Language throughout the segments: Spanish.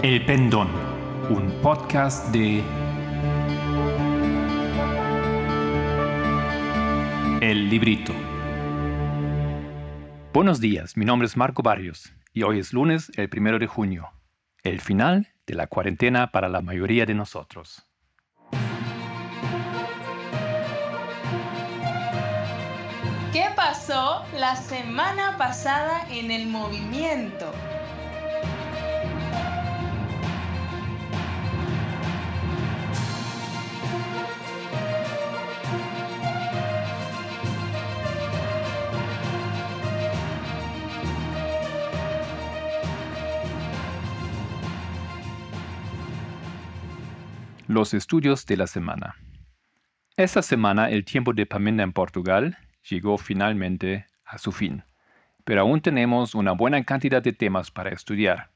El Pendón, un podcast de El Librito. Buenos días, mi nombre es Marco Barrios y hoy es lunes, el primero de junio, el final de la cuarentena para la mayoría de nosotros. ¿Qué pasó la semana pasada en el movimiento? Los estudios de la semana. Esta semana el tiempo de Pamenda en Portugal llegó finalmente a su fin, pero aún tenemos una buena cantidad de temas para estudiar.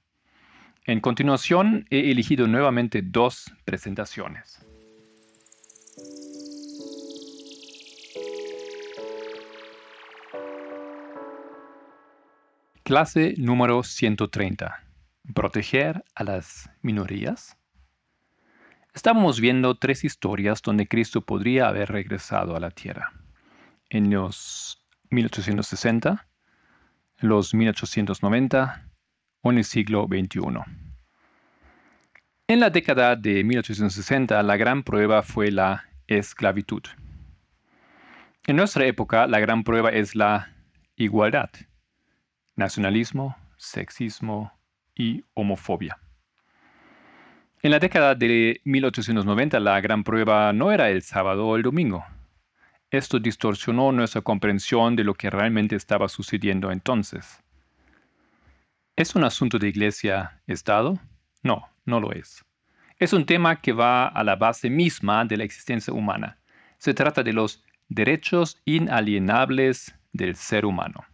En continuación he elegido nuevamente dos presentaciones. Clase número 130. Proteger a las minorías. Estamos viendo tres historias donde Cristo podría haber regresado a la tierra. En los 1860, los 1890 o en el siglo XXI. En la década de 1860, la gran prueba fue la esclavitud. En nuestra época, la gran prueba es la igualdad, nacionalismo, sexismo y homofobia. En la década de 1890 la gran prueba no era el sábado o el domingo. Esto distorsionó nuestra comprensión de lo que realmente estaba sucediendo entonces. ¿Es un asunto de iglesia-estado? No, no lo es. Es un tema que va a la base misma de la existencia humana. Se trata de los derechos inalienables del ser humano.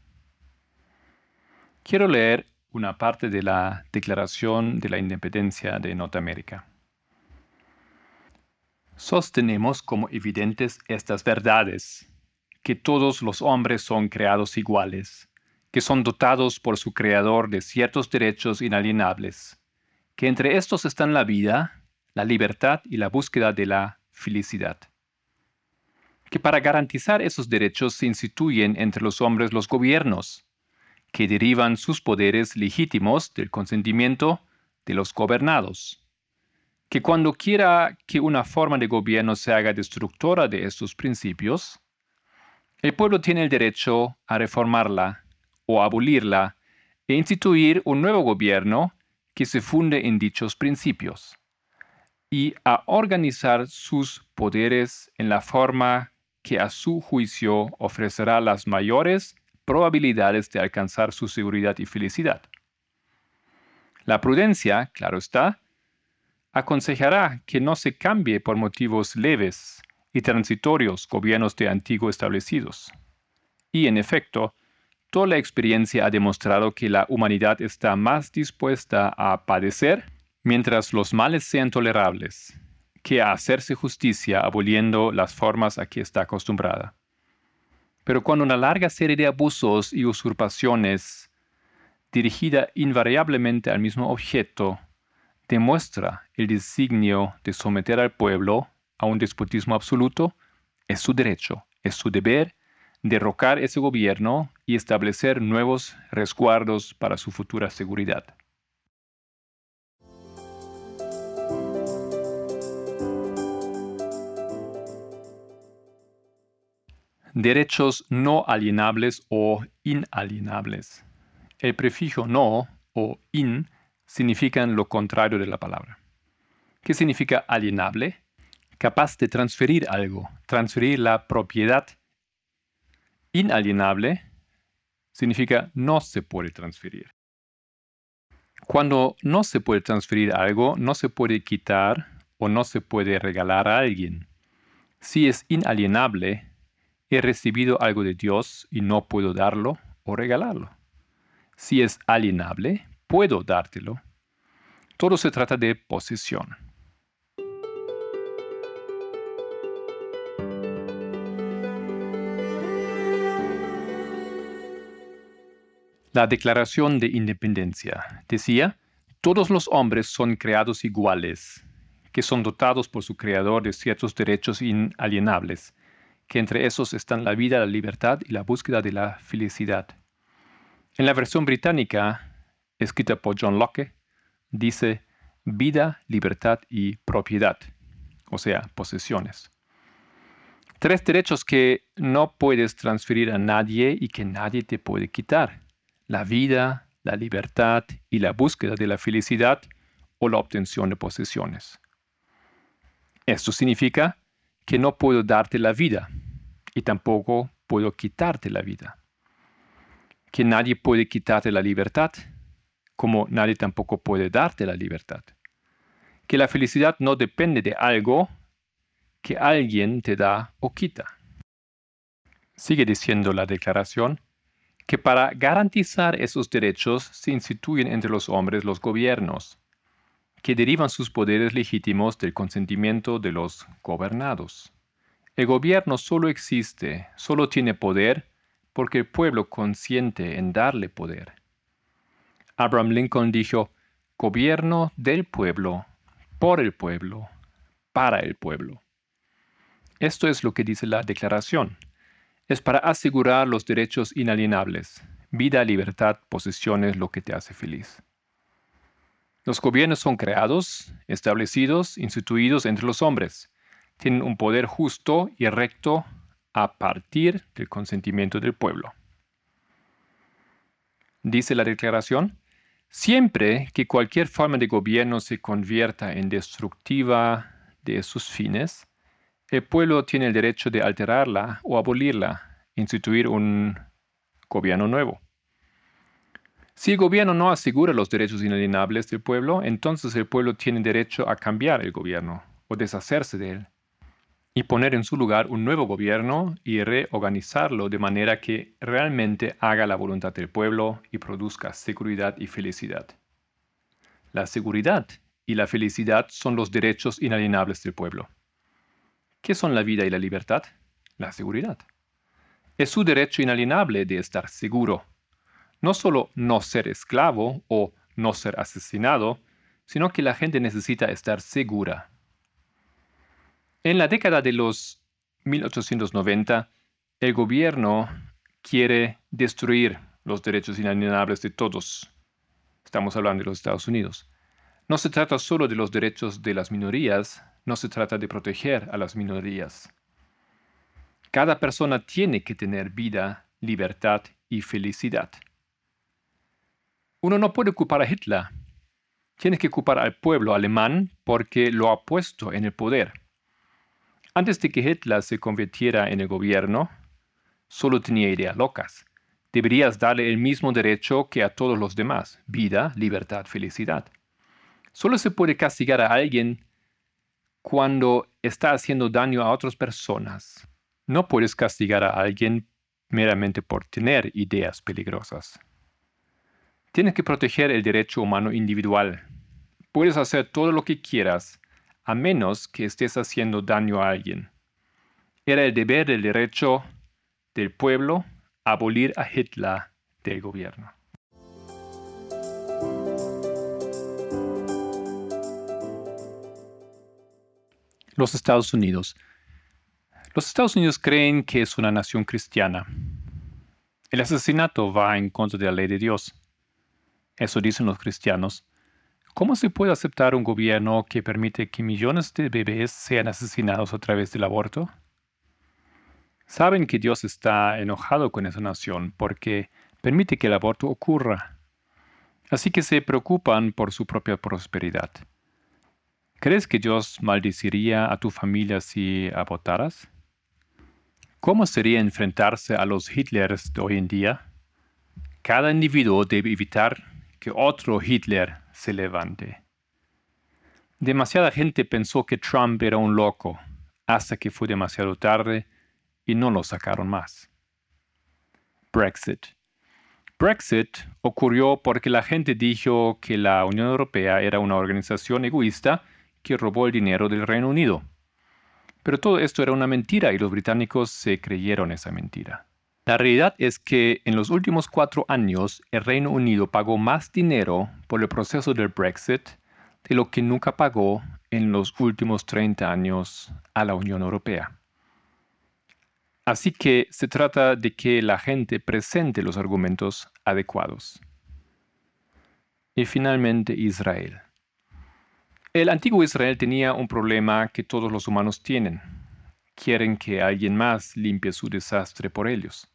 Quiero leer una parte de la Declaración de la Independencia de Norteamérica. Sostenemos como evidentes estas verdades, que todos los hombres son creados iguales, que son dotados por su Creador de ciertos derechos inalienables, que entre estos están la vida, la libertad y la búsqueda de la felicidad. Que para garantizar esos derechos se instituyen entre los hombres los gobiernos, que derivan sus poderes legítimos del consentimiento de los gobernados. Que cuando quiera que una forma de gobierno se haga destructora de estos principios, el pueblo tiene el derecho a reformarla o abolirla e instituir un nuevo gobierno que se funde en dichos principios y a organizar sus poderes en la forma que a su juicio ofrecerá las mayores probabilidades de alcanzar su seguridad y felicidad. La prudencia, claro está, aconsejará que no se cambie por motivos leves y transitorios gobiernos de antiguo establecidos. Y en efecto, toda la experiencia ha demostrado que la humanidad está más dispuesta a padecer mientras los males sean tolerables, que a hacerse justicia aboliendo las formas a que está acostumbrada. Pero cuando una larga serie de abusos y usurpaciones, dirigida invariablemente al mismo objeto, demuestra el designio de someter al pueblo a un despotismo absoluto, es su derecho, es su deber derrocar ese gobierno y establecer nuevos resguardos para su futura seguridad. Derechos no alienables o inalienables. El prefijo no o in significan lo contrario de la palabra. ¿Qué significa alienable? Capaz de transferir algo, transferir la propiedad. Inalienable significa no se puede transferir. Cuando no se puede transferir algo, no se puede quitar o no se puede regalar a alguien. Si es inalienable, he recibido algo de Dios y no puedo darlo o regalarlo. Si es alienable, puedo dártelo. Todo se trata de posesión. La Declaración de Independencia decía, Todos los hombres son creados iguales, que son dotados por su creador de ciertos derechos inalienables, que entre esos están la vida, la libertad y la búsqueda de la felicidad. En la versión británica, escrita por John Locke, dice vida, libertad y propiedad, o sea, posesiones. Tres derechos que no puedes transferir a nadie y que nadie te puede quitar. La vida, la libertad y la búsqueda de la felicidad o la obtención de posesiones. Esto significa que no puedo darte la vida y tampoco puedo quitarte la vida. Que nadie puede quitarte la libertad, como nadie tampoco puede darte la libertad. Que la felicidad no depende de algo que alguien te da o quita. Sigue diciendo la declaración que para garantizar esos derechos se instituyen entre los hombres los gobiernos, que derivan sus poderes legítimos del consentimiento de los gobernados. El gobierno solo existe, solo tiene poder, porque el pueblo consiente en darle poder. Abraham Lincoln dijo, gobierno del pueblo, por el pueblo, para el pueblo. Esto es lo que dice la declaración es para asegurar los derechos inalienables, vida, libertad, posesiones, lo que te hace feliz. Los gobiernos son creados, establecidos, instituidos entre los hombres. Tienen un poder justo y recto a partir del consentimiento del pueblo. Dice la declaración, siempre que cualquier forma de gobierno se convierta en destructiva de sus fines, el pueblo tiene el derecho de alterarla o abolirla, instituir un gobierno nuevo. Si el gobierno no asegura los derechos inalienables del pueblo, entonces el pueblo tiene derecho a cambiar el gobierno o deshacerse de él y poner en su lugar un nuevo gobierno y reorganizarlo de manera que realmente haga la voluntad del pueblo y produzca seguridad y felicidad. La seguridad y la felicidad son los derechos inalienables del pueblo. ¿Qué son la vida y la libertad? La seguridad. Es su derecho inalienable de estar seguro. No solo no ser esclavo o no ser asesinado, sino que la gente necesita estar segura. En la década de los 1890, el gobierno quiere destruir los derechos inalienables de todos. Estamos hablando de los Estados Unidos. No se trata solo de los derechos de las minorías, no se trata de proteger a las minorías. Cada persona tiene que tener vida, libertad y felicidad. Uno no puede ocupar a Hitler. Tiene que ocupar al pueblo alemán porque lo ha puesto en el poder. Antes de que Hitler se convirtiera en el gobierno, solo tenía ideas locas. Deberías darle el mismo derecho que a todos los demás, vida, libertad, felicidad. Solo se puede castigar a alguien cuando está haciendo daño a otras personas. No puedes castigar a alguien meramente por tener ideas peligrosas. Tienes que proteger el derecho humano individual. Puedes hacer todo lo que quieras, a menos que estés haciendo daño a alguien. Era el deber del derecho del pueblo abolir a Hitler del gobierno. Los Estados Unidos. Los Estados Unidos creen que es una nación cristiana. El asesinato va en contra de la ley de Dios. Eso dicen los cristianos. ¿Cómo se puede aceptar un gobierno que permite que millones de bebés sean asesinados a través del aborto? Saben que Dios está enojado con esa nación porque permite que el aborto ocurra. Así que se preocupan por su propia prosperidad. ¿Crees que Dios maldeciría a tu familia si abortaras? ¿Cómo sería enfrentarse a los Hitlers de hoy en día? Cada individuo debe evitar que otro Hitler se levante. Demasiada gente pensó que Trump era un loco hasta que fue demasiado tarde y no lo sacaron más. Brexit. Brexit ocurrió porque la gente dijo que la Unión Europea era una organización egoísta que robó el dinero del Reino Unido. Pero todo esto era una mentira y los británicos se creyeron esa mentira. La realidad es que en los últimos cuatro años el Reino Unido pagó más dinero por el proceso del Brexit de lo que nunca pagó en los últimos 30 años a la Unión Europea. Así que se trata de que la gente presente los argumentos adecuados. Y finalmente Israel. El antiguo Israel tenía un problema que todos los humanos tienen. Quieren que alguien más limpie su desastre por ellos.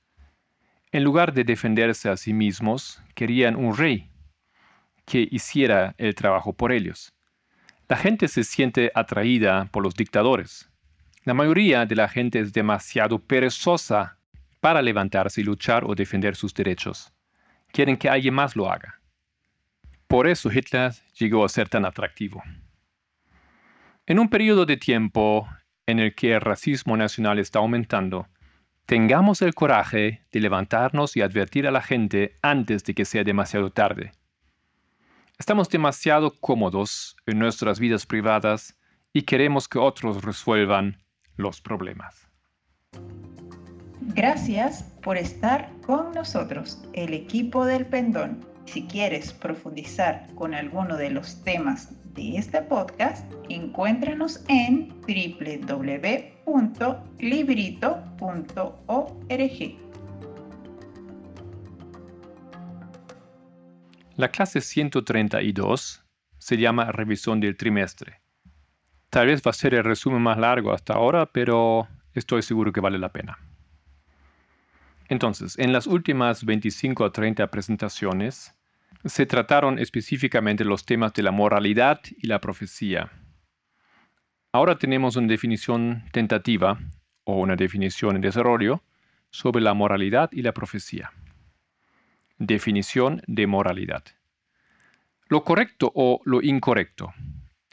En lugar de defenderse a sí mismos, querían un rey que hiciera el trabajo por ellos. La gente se siente atraída por los dictadores. La mayoría de la gente es demasiado perezosa para levantarse y luchar o defender sus derechos. Quieren que alguien más lo haga. Por eso Hitler llegó a ser tan atractivo. En un periodo de tiempo en el que el racismo nacional está aumentando, Tengamos el coraje de levantarnos y advertir a la gente antes de que sea demasiado tarde. Estamos demasiado cómodos en nuestras vidas privadas y queremos que otros resuelvan los problemas. Gracias por estar con nosotros, el equipo del Pendón. Si quieres profundizar con alguno de los temas de este podcast, encuéntranos en www.librito.org. La clase 132 se llama Revisión del Trimestre. Tal vez va a ser el resumen más largo hasta ahora, pero estoy seguro que vale la pena. Entonces, en las últimas 25 a 30 presentaciones, se trataron específicamente los temas de la moralidad y la profecía. Ahora tenemos una definición tentativa o una definición en desarrollo sobre la moralidad y la profecía. Definición de moralidad. Lo correcto o lo incorrecto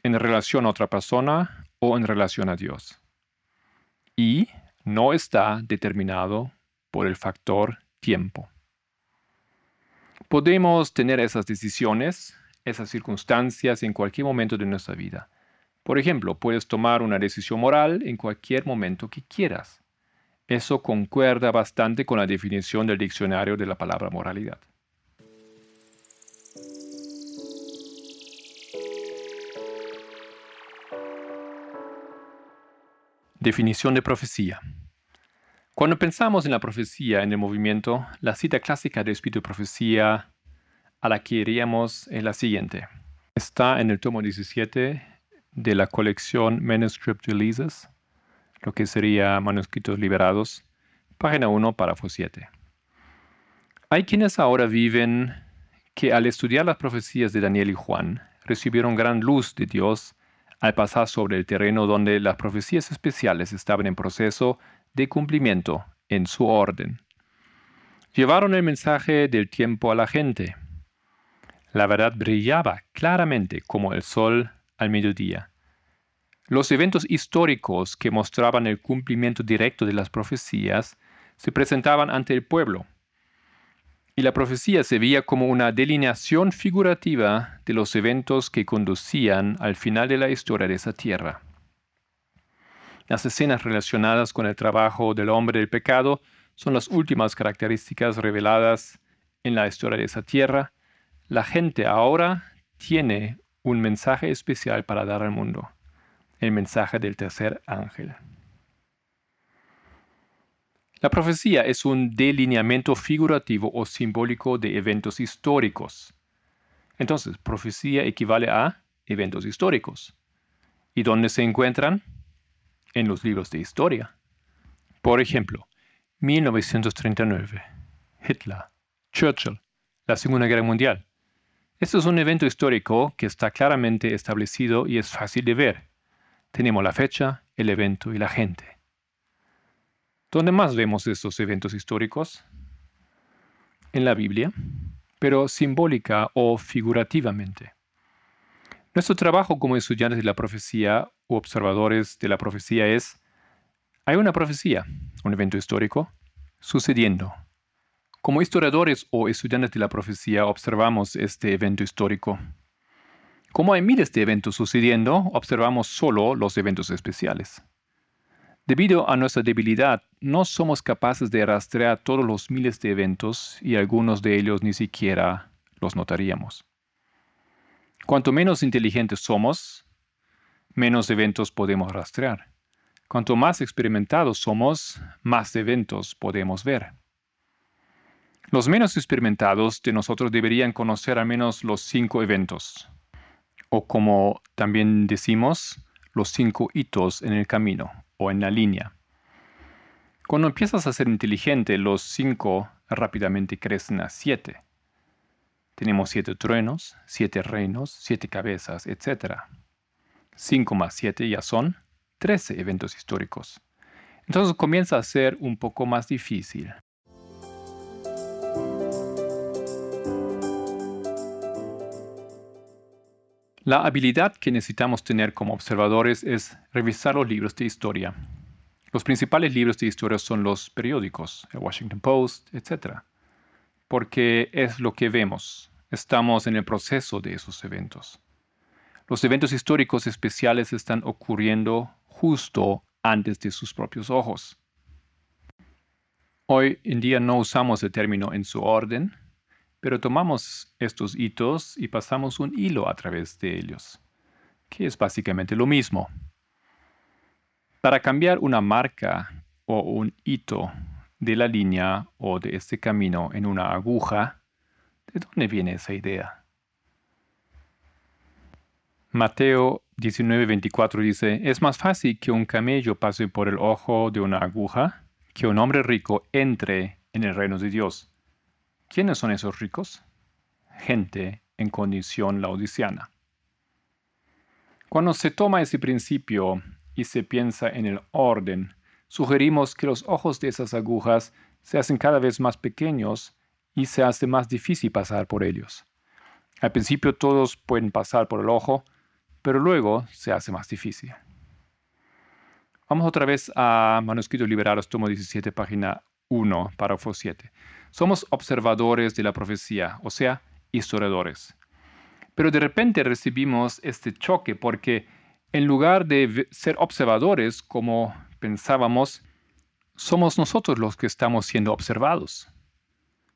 en relación a otra persona o en relación a Dios. Y no está determinado por el factor tiempo. Podemos tener esas decisiones, esas circunstancias en cualquier momento de nuestra vida. Por ejemplo, puedes tomar una decisión moral en cualquier momento que quieras. Eso concuerda bastante con la definición del diccionario de la palabra moralidad. Definición de profecía. Cuando pensamos en la profecía en el movimiento, la cita clásica de espíritu de profecía a la que iríamos es la siguiente. Está en el tomo 17 de la colección Manuscript Releases, lo que sería manuscritos liberados, página 1, párrafo 7. Hay quienes ahora viven que al estudiar las profecías de Daniel y Juan, recibieron gran luz de Dios al pasar sobre el terreno donde las profecías especiales estaban en proceso de cumplimiento en su orden. Llevaron el mensaje del tiempo a la gente. La verdad brillaba claramente como el sol al mediodía. Los eventos históricos que mostraban el cumplimiento directo de las profecías se presentaban ante el pueblo, y la profecía se veía como una delineación figurativa de los eventos que conducían al final de la historia de esa tierra. Las escenas relacionadas con el trabajo del hombre del pecado son las últimas características reveladas en la historia de esa tierra. La gente ahora tiene un mensaje especial para dar al mundo, el mensaje del tercer ángel. La profecía es un delineamiento figurativo o simbólico de eventos históricos. Entonces, profecía equivale a eventos históricos. ¿Y dónde se encuentran? En los libros de historia. Por ejemplo, 1939, Hitler, Churchill, la Segunda Guerra Mundial. Esto es un evento histórico que está claramente establecido y es fácil de ver. Tenemos la fecha, el evento y la gente. ¿Dónde más vemos estos eventos históricos? En la Biblia, pero simbólica o figurativamente. Nuestro trabajo como estudiantes de la profecía u observadores de la profecía es, hay una profecía, un evento histórico, sucediendo. Como historiadores o estudiantes de la profecía observamos este evento histórico. Como hay miles de eventos sucediendo, observamos solo los eventos especiales. Debido a nuestra debilidad no somos capaces de rastrear todos los miles de eventos y algunos de ellos ni siquiera los notaríamos. Cuanto menos inteligentes somos, menos eventos podemos rastrear. Cuanto más experimentados somos, más eventos podemos ver. Los menos experimentados de nosotros deberían conocer al menos los cinco eventos, o como también decimos, los cinco hitos en el camino o en la línea. Cuando empiezas a ser inteligente, los cinco rápidamente crecen a siete. Tenemos siete truenos, siete reinos, siete cabezas, etc. Cinco más siete ya son trece eventos históricos. Entonces comienza a ser un poco más difícil. La habilidad que necesitamos tener como observadores es revisar los libros de historia. Los principales libros de historia son los periódicos, el Washington Post, etc. Porque es lo que vemos. Estamos en el proceso de esos eventos. Los eventos históricos especiales están ocurriendo justo antes de sus propios ojos. Hoy en día no usamos el término en su orden, pero tomamos estos hitos y pasamos un hilo a través de ellos, que es básicamente lo mismo. Para cambiar una marca o un hito de la línea o de este camino en una aguja, ¿de dónde viene esa idea? Mateo 19:24 dice, es más fácil que un camello pase por el ojo de una aguja que un hombre rico entre en el reino de Dios. ¿Quiénes son esos ricos? Gente en condición laodiciana. Cuando se toma ese principio y se piensa en el orden, sugerimos que los ojos de esas agujas se hacen cada vez más pequeños y se hace más difícil pasar por ellos. Al principio todos pueden pasar por el ojo, pero luego se hace más difícil. Vamos otra vez a Manuscritos Liberados, tomo 17, página 1, párrafo 7. Somos observadores de la profecía, o sea, historiadores. Pero de repente recibimos este choque porque en lugar de ser observadores como pensábamos, somos nosotros los que estamos siendo observados.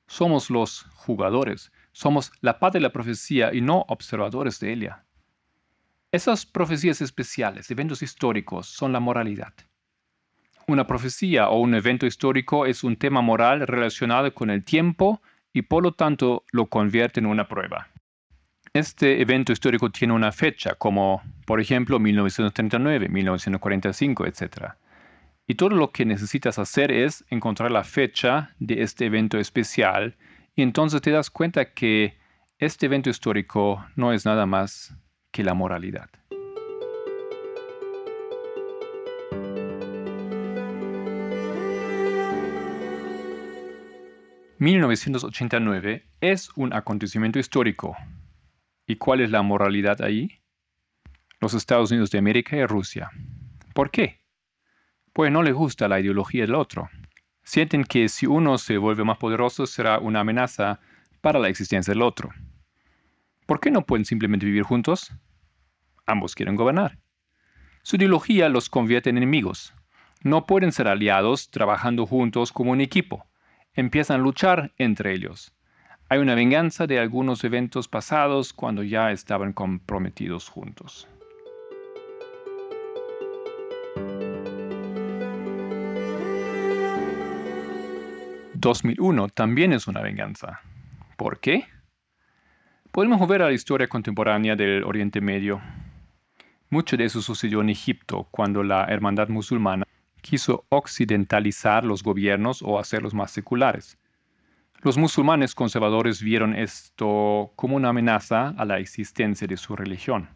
Somos los jugadores, somos la paz de la profecía y no observadores de ella. Esas profecías especiales, eventos históricos, son la moralidad. Una profecía o un evento histórico es un tema moral relacionado con el tiempo y por lo tanto lo convierte en una prueba. Este evento histórico tiene una fecha, como por ejemplo 1939, 1945, etc. Y todo lo que necesitas hacer es encontrar la fecha de este evento especial y entonces te das cuenta que este evento histórico no es nada más que la moralidad. 1989 es un acontecimiento histórico. ¿Y cuál es la moralidad ahí? Los Estados Unidos de América y Rusia. ¿Por qué? Pues no les gusta la ideología del otro. Sienten que si uno se vuelve más poderoso será una amenaza para la existencia del otro. ¿Por qué no pueden simplemente vivir juntos? Ambos quieren gobernar. Su ideología los convierte en enemigos. No pueden ser aliados trabajando juntos como un equipo empiezan a luchar entre ellos. Hay una venganza de algunos eventos pasados cuando ya estaban comprometidos juntos. 2001 también es una venganza. ¿Por qué? Podemos ver a la historia contemporánea del Oriente Medio. Mucho de eso sucedió en Egipto, cuando la hermandad musulmana quiso occidentalizar los gobiernos o hacerlos más seculares. Los musulmanes conservadores vieron esto como una amenaza a la existencia de su religión.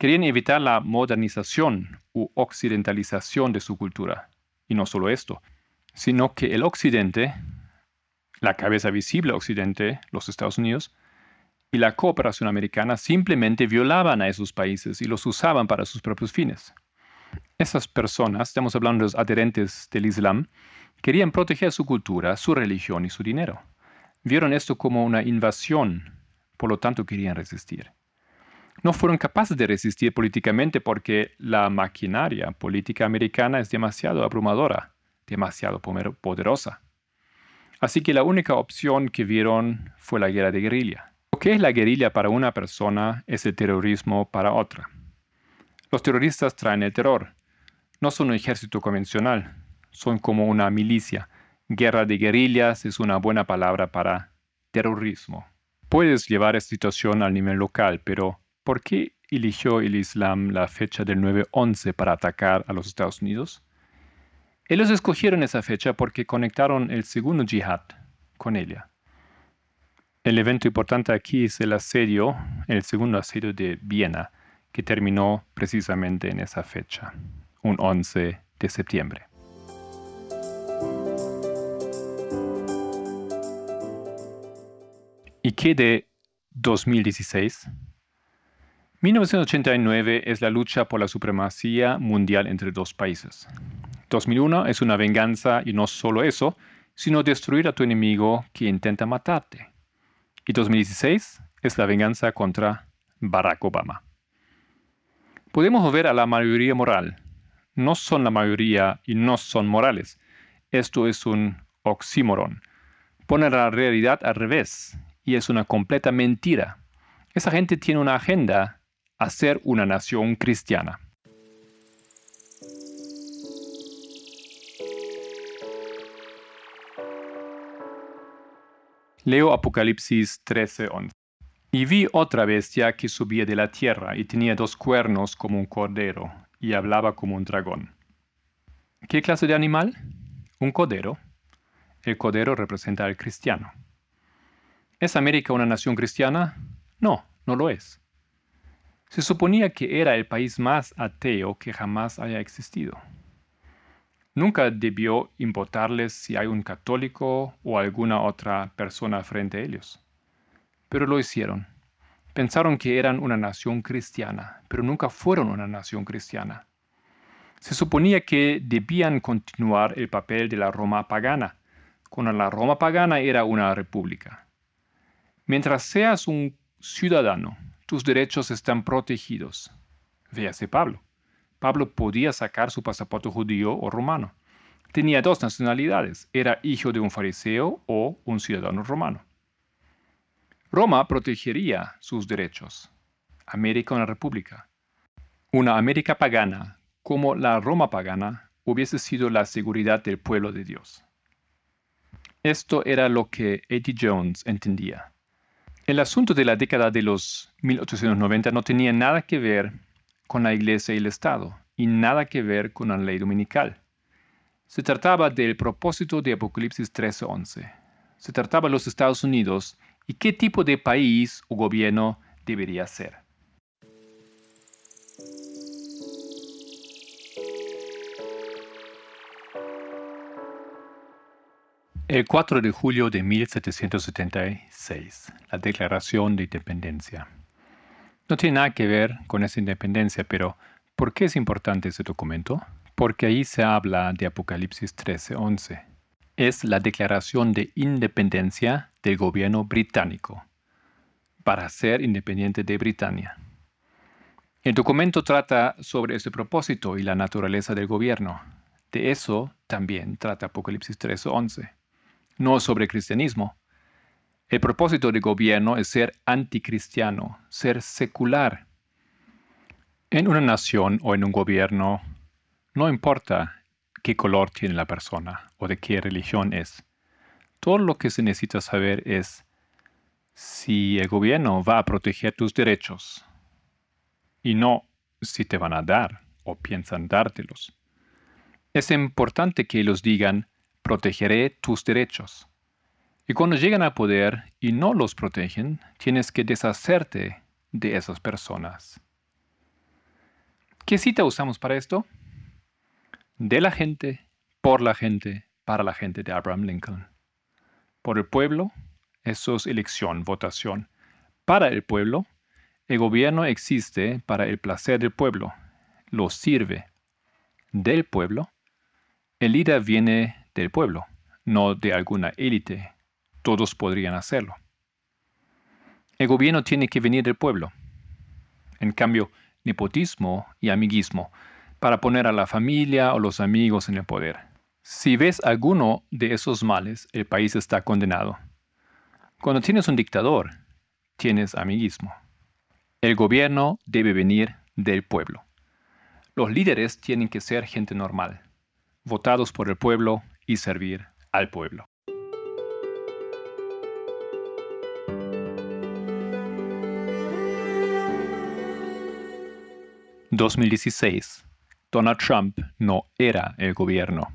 Querían evitar la modernización u occidentalización de su cultura. Y no solo esto, sino que el occidente, la cabeza visible occidente, los Estados Unidos, y la cooperación americana simplemente violaban a esos países y los usaban para sus propios fines. Esas personas, estamos hablando de los adherentes del Islam, querían proteger su cultura, su religión y su dinero. Vieron esto como una invasión, por lo tanto querían resistir. No fueron capaces de resistir políticamente porque la maquinaria política americana es demasiado abrumadora, demasiado poderosa. Así que la única opción que vieron fue la guerra de guerrilla. Lo que es la guerrilla para una persona es el terrorismo para otra. Los terroristas traen el terror. No son un ejército convencional, son como una milicia. Guerra de guerrillas es una buena palabra para terrorismo. Puedes llevar esta situación al nivel local, pero ¿por qué eligió el Islam la fecha del 9-11 para atacar a los Estados Unidos? Ellos escogieron esa fecha porque conectaron el segundo yihad con ella. El evento importante aquí es el asedio, el segundo asedio de Viena, que terminó precisamente en esa fecha, un 11 de septiembre. ¿Y qué de 2016? 1989 es la lucha por la supremacía mundial entre dos países. 2001 es una venganza y no solo eso, sino destruir a tu enemigo que intenta matarte. Y 2016 es la venganza contra Barack Obama. Podemos ver a la mayoría moral. No son la mayoría y no son morales. Esto es un oxímoron. Pone la realidad al revés y es una completa mentira. Esa gente tiene una agenda a ser una nación cristiana. Leo Apocalipsis 13:11. Y vi otra bestia que subía de la tierra y tenía dos cuernos como un cordero y hablaba como un dragón. ¿Qué clase de animal? Un cordero. El cordero representa al cristiano. ¿Es América una nación cristiana? No, no lo es. Se suponía que era el país más ateo que jamás haya existido. Nunca debió importarles si hay un católico o alguna otra persona frente a ellos. Pero lo hicieron. Pensaron que eran una nación cristiana, pero nunca fueron una nación cristiana. Se suponía que debían continuar el papel de la Roma pagana, cuando la Roma pagana era una república. Mientras seas un ciudadano, tus derechos están protegidos. Véase Pablo. Pablo podía sacar su pasaporte judío o romano. Tenía dos nacionalidades, era hijo de un fariseo o un ciudadano romano. Roma protegería sus derechos. América una república. Una América pagana, como la Roma pagana, hubiese sido la seguridad del pueblo de Dios. Esto era lo que Eddie Jones entendía. El asunto de la década de los 1890 no tenía nada que ver con la Iglesia y el Estado, y nada que ver con la ley dominical. Se trataba del propósito de Apocalipsis 13:11. Se trataba de los Estados Unidos y qué tipo de país o gobierno debería ser. El 4 de julio de 1776, la Declaración de Independencia. No tiene nada que ver con esa independencia, pero ¿por qué es importante ese documento? Porque ahí se habla de Apocalipsis 13:11. Es la declaración de independencia del gobierno británico para ser independiente de Britania. El documento trata sobre ese propósito y la naturaleza del gobierno. De eso también trata Apocalipsis 13:11. No sobre cristianismo, el propósito del gobierno es ser anticristiano, ser secular. En una nación o en un gobierno, no importa qué color tiene la persona o de qué religión es. Todo lo que se necesita saber es si el gobierno va a proteger tus derechos y no si te van a dar o piensan dártelos. Es importante que ellos digan, protegeré tus derechos. Y cuando llegan al poder y no los protegen, tienes que deshacerte de esas personas. ¿Qué cita usamos para esto? De la gente, por la gente, para la gente de Abraham Lincoln. Por el pueblo, eso es elección, votación. Para el pueblo, el gobierno existe para el placer del pueblo, lo sirve. Del pueblo, el líder viene del pueblo, no de alguna élite todos podrían hacerlo. El gobierno tiene que venir del pueblo. En cambio, nepotismo y amiguismo para poner a la familia o los amigos en el poder. Si ves alguno de esos males, el país está condenado. Cuando tienes un dictador, tienes amiguismo. El gobierno debe venir del pueblo. Los líderes tienen que ser gente normal, votados por el pueblo y servir al pueblo. ...2016... Donald Trump no era el gobierno.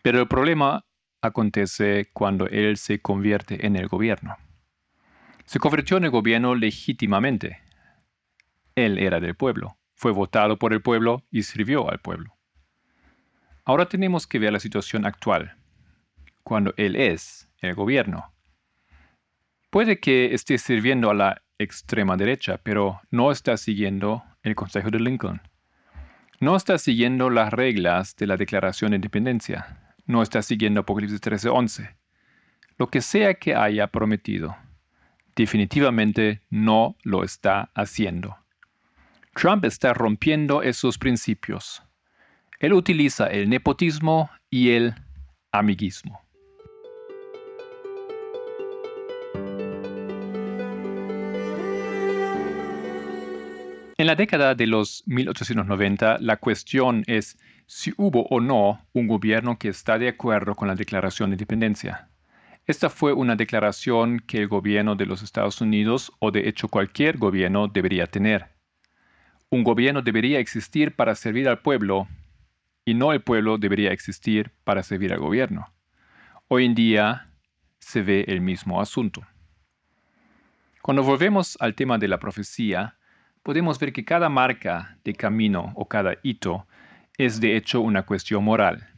Pero el problema acontece cuando él se convierte en el gobierno. Se convirtió en el gobierno legítimamente. Él era del pueblo, fue votado por el pueblo y sirvió al pueblo. Ahora tenemos que ver la situación actual, cuando él es el gobierno. Puede que esté sirviendo a la extrema derecha, pero no está siguiendo el consejo de Lincoln. No está siguiendo las reglas de la Declaración de Independencia no está siguiendo Apocalipsis 13:11. Lo que sea que haya prometido, definitivamente no lo está haciendo. Trump está rompiendo esos principios. Él utiliza el nepotismo y el amiguismo. En la década de los 1890, la cuestión es si hubo o no un gobierno que está de acuerdo con la Declaración de Independencia. Esta fue una declaración que el gobierno de los Estados Unidos o de hecho cualquier gobierno debería tener. Un gobierno debería existir para servir al pueblo y no el pueblo debería existir para servir al gobierno. Hoy en día se ve el mismo asunto. Cuando volvemos al tema de la profecía, podemos ver que cada marca de camino o cada hito es de hecho una cuestión moral.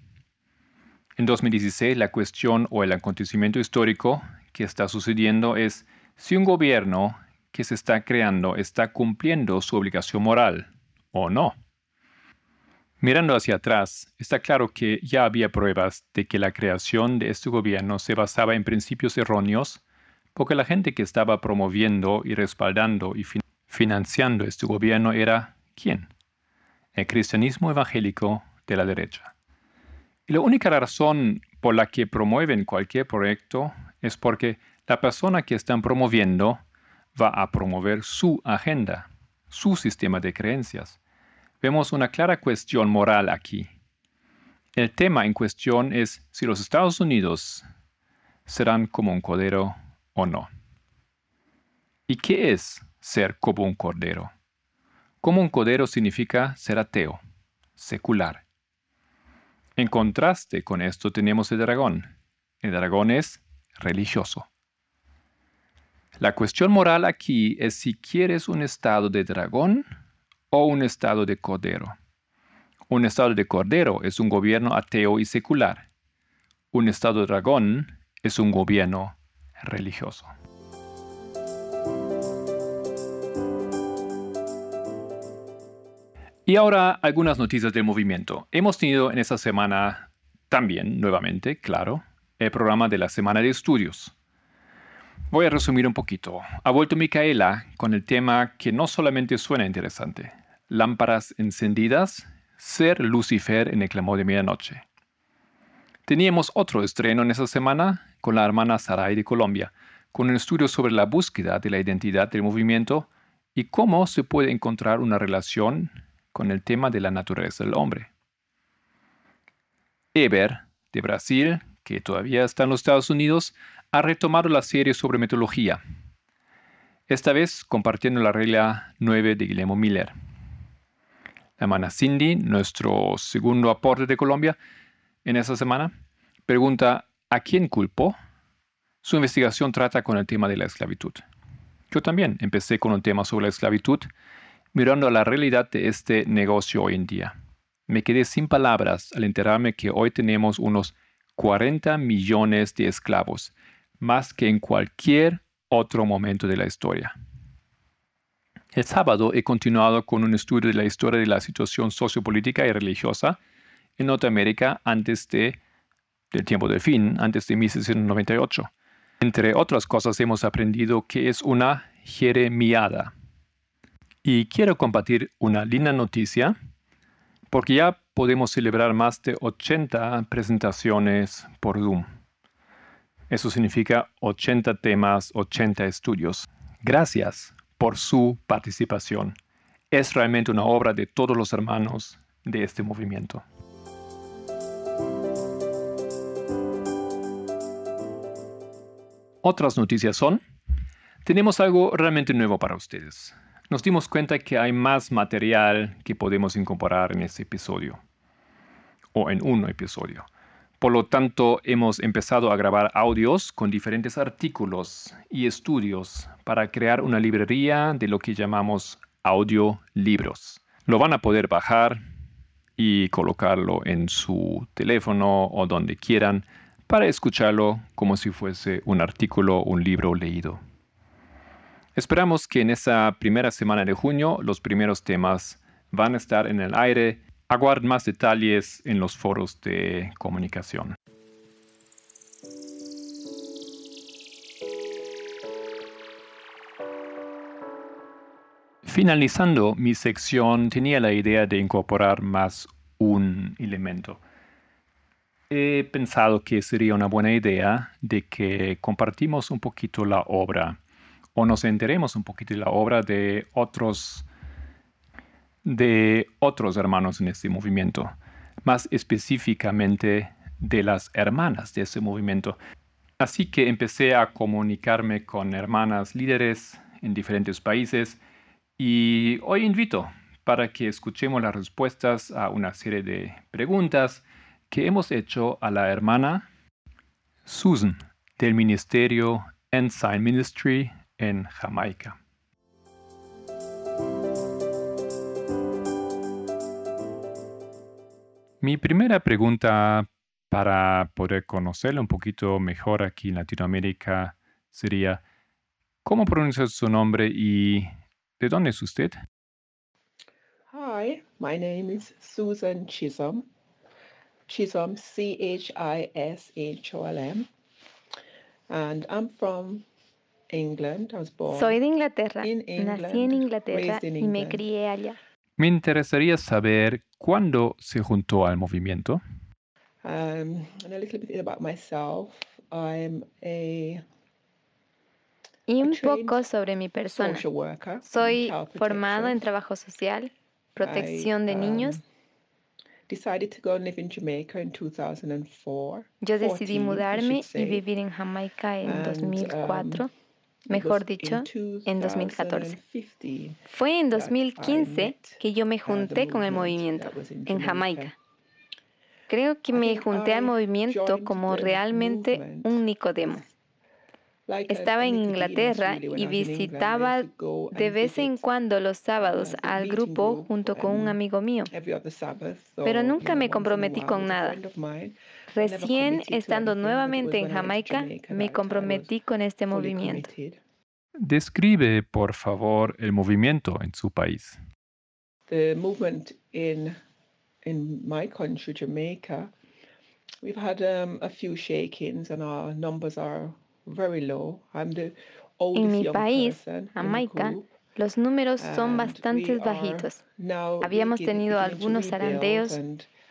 En 2016 la cuestión o el acontecimiento histórico que está sucediendo es si un gobierno que se está creando está cumpliendo su obligación moral o no. Mirando hacia atrás, está claro que ya había pruebas de que la creación de este gobierno se basaba en principios erróneos, porque la gente que estaba promoviendo y respaldando y financiando este gobierno era ¿quién? el cristianismo evangélico de la derecha. Y la única razón por la que promueven cualquier proyecto es porque la persona que están promoviendo va a promover su agenda, su sistema de creencias. Vemos una clara cuestión moral aquí. El tema en cuestión es si los Estados Unidos serán como un cordero o no. ¿Y qué es ser como un cordero? Como un cordero significa ser ateo, secular. En contraste con esto tenemos el dragón. El dragón es religioso. La cuestión moral aquí es si quieres un estado de dragón o un estado de cordero. Un estado de cordero es un gobierno ateo y secular. Un estado de dragón es un gobierno religioso. Y ahora algunas noticias del movimiento. Hemos tenido en esta semana también, nuevamente, claro, el programa de la semana de estudios. Voy a resumir un poquito. Ha vuelto Micaela con el tema que no solamente suena interesante, lámparas encendidas, ser Lucifer en el clamor de medianoche. Teníamos otro estreno en esa semana con la hermana Sarai de Colombia, con un estudio sobre la búsqueda de la identidad del movimiento y cómo se puede encontrar una relación con el tema de la naturaleza del hombre. Eber, de Brasil, que todavía está en los Estados Unidos, ha retomado la serie sobre metodología, esta vez compartiendo la regla 9 de Guillermo Miller. La hermana Cindy, nuestro segundo aporte de Colombia en esta semana, pregunta ¿a quién culpó? Su investigación trata con el tema de la esclavitud. Yo también empecé con un tema sobre la esclavitud mirando la realidad de este negocio hoy en día. Me quedé sin palabras al enterarme que hoy tenemos unos 40 millones de esclavos, más que en cualquier otro momento de la historia. El sábado he continuado con un estudio de la historia de la situación sociopolítica y religiosa en Norteamérica antes de, del tiempo del fin, antes de 1698. Entre otras cosas, hemos aprendido que es una jeremiada, y quiero compartir una linda noticia, porque ya podemos celebrar más de 80 presentaciones por Zoom. Eso significa 80 temas, 80 estudios. Gracias por su participación. Es realmente una obra de todos los hermanos de este movimiento. Otras noticias son, tenemos algo realmente nuevo para ustedes. Nos dimos cuenta que hay más material que podemos incorporar en este episodio o en un episodio. Por lo tanto, hemos empezado a grabar audios con diferentes artículos y estudios para crear una librería de lo que llamamos audiolibros. Lo van a poder bajar y colocarlo en su teléfono o donde quieran para escucharlo como si fuese un artículo o un libro leído. Esperamos que en esta primera semana de junio los primeros temas van a estar en el aire. Aguarden más detalles en los foros de comunicación. Finalizando mi sección, tenía la idea de incorporar más un elemento he pensado que sería una buena idea de que compartimos un poquito la obra o nos enteremos un poquito de la obra de otros de otros hermanos en este movimiento, más específicamente de las hermanas de ese movimiento. Así que empecé a comunicarme con hermanas líderes en diferentes países y hoy invito para que escuchemos las respuestas a una serie de preguntas que hemos hecho a la hermana Susan del ministerio Ensign Ministry en Jamaica. Mi primera pregunta para poder conocerla un poquito mejor aquí en Latinoamérica sería, ¿cómo pronuncia su nombre y de dónde es usted? Hi, my name is Susan Chisholm. Chisholm, C H I S H O L M. And I'm from England. I was born Soy de Inglaterra. in Nací en England, Inglaterra in y me England. crié allá. Me interesaría saber cuándo se juntó al movimiento. Um, and a little bit about myself. I'm a Y un poco sobre mi persona. social worker. in Soy formado en trabajo social, protección de niños. um, decided to go and live in Jamaica in 2004. Yo decidí 14, I mudarme y vivir en Jamaica en And, 2004, um, It mejor dicho, en 2014. 2015 Fue en that I 2015 met, que yo me junté con el movimiento en Jamaica. Creo que me junté al movimiento como realmente un Nicodemo. Estaba en Inglaterra y visitaba de vez en cuando los sábados al grupo junto con un amigo mío. Pero nunca me comprometí con nada. Recién estando nuevamente en Jamaica, me comprometí con este movimiento. Describe, por favor, el movimiento en su país. the movement in in my country, Jamaica, we've had um, a few shakings and our numbers are very low. I'm the oldest mi país, Jamaica, Los números son bastante bajitos. now Habíamos tenido algunos zarandeos.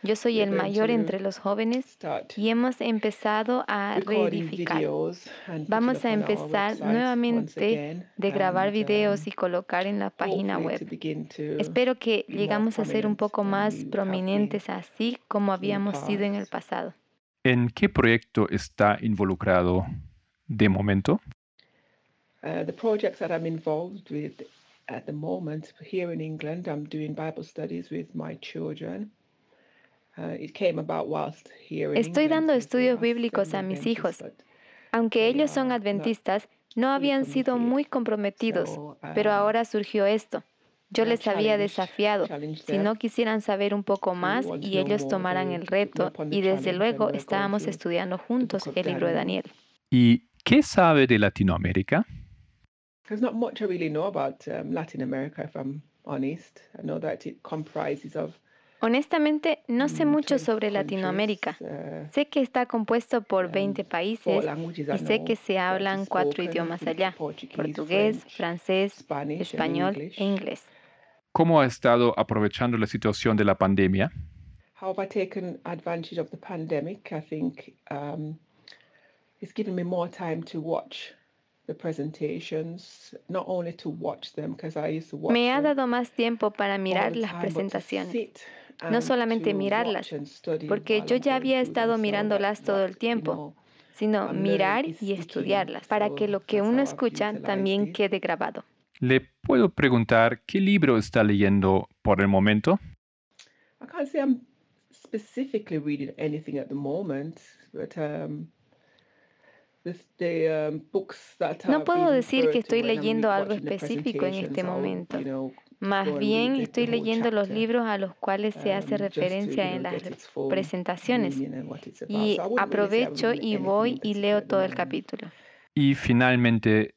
Yo soy el mayor entre los jóvenes y hemos empezado a reedificar. videos and putting Vamos a empezar nuevamente again, de grabar and, videos y colocar en la página web. Espero que llegamos a ser un prominent poco más prominentes así como in the habíamos sido en el past. pasado. ¿En qué proyecto está involucrado de momento? Uh, the projects that I'm involved with at the moment here in England, I'm doing Bible studies with my children. Estoy England dando estudios bíblicos a mis hijos. Aunque they ellos son adventistas, no habían sido committed. muy comprometidos, pero um, ahora surgió esto. Yo I les había challenged- desafiado. Si them no quisieran saber un poco to más y ellos more, tomaran they el reto y desde luego estábamos estudiando juntos of el libro de Daniel. Daniel. ¿Y qué sabe de Latinoamérica? There's not much I really know about um, Latin America, if I'm honest. I know that it comprises of Honestamente, no sé mucho 20 sobre Latinoamérica. Sé que está compuesto por um, 20 four países y sé que se hablan cuatro idiomas allá. Portuguese, Portugués, francés, español English. e inglés. ¿Cómo ha estado aprovechando la situación de la pandemia? um, it's given me more time to watch the presentations, not only to watch them because I used to watch Me ha dado más tiempo para mirar las presentaciones, no solamente mirarlas, porque yo ya había estado mirándolas todo el tiempo, sino mirar y estudiarlas, para que lo que uno escucha también it. quede grabado. ¿Le puedo preguntar qué libro está leyendo por el momento? I can't say I'm specifically reading anything at the moment, but the, the books that No puedo decir que estoy leyendo algo específico en este momento. Más bien estoy leyendo los libros a los cuales se hace just to, referencia en las presentaciones y I'm aprovecho y voy y leo todo el capítulo. Y finalmente,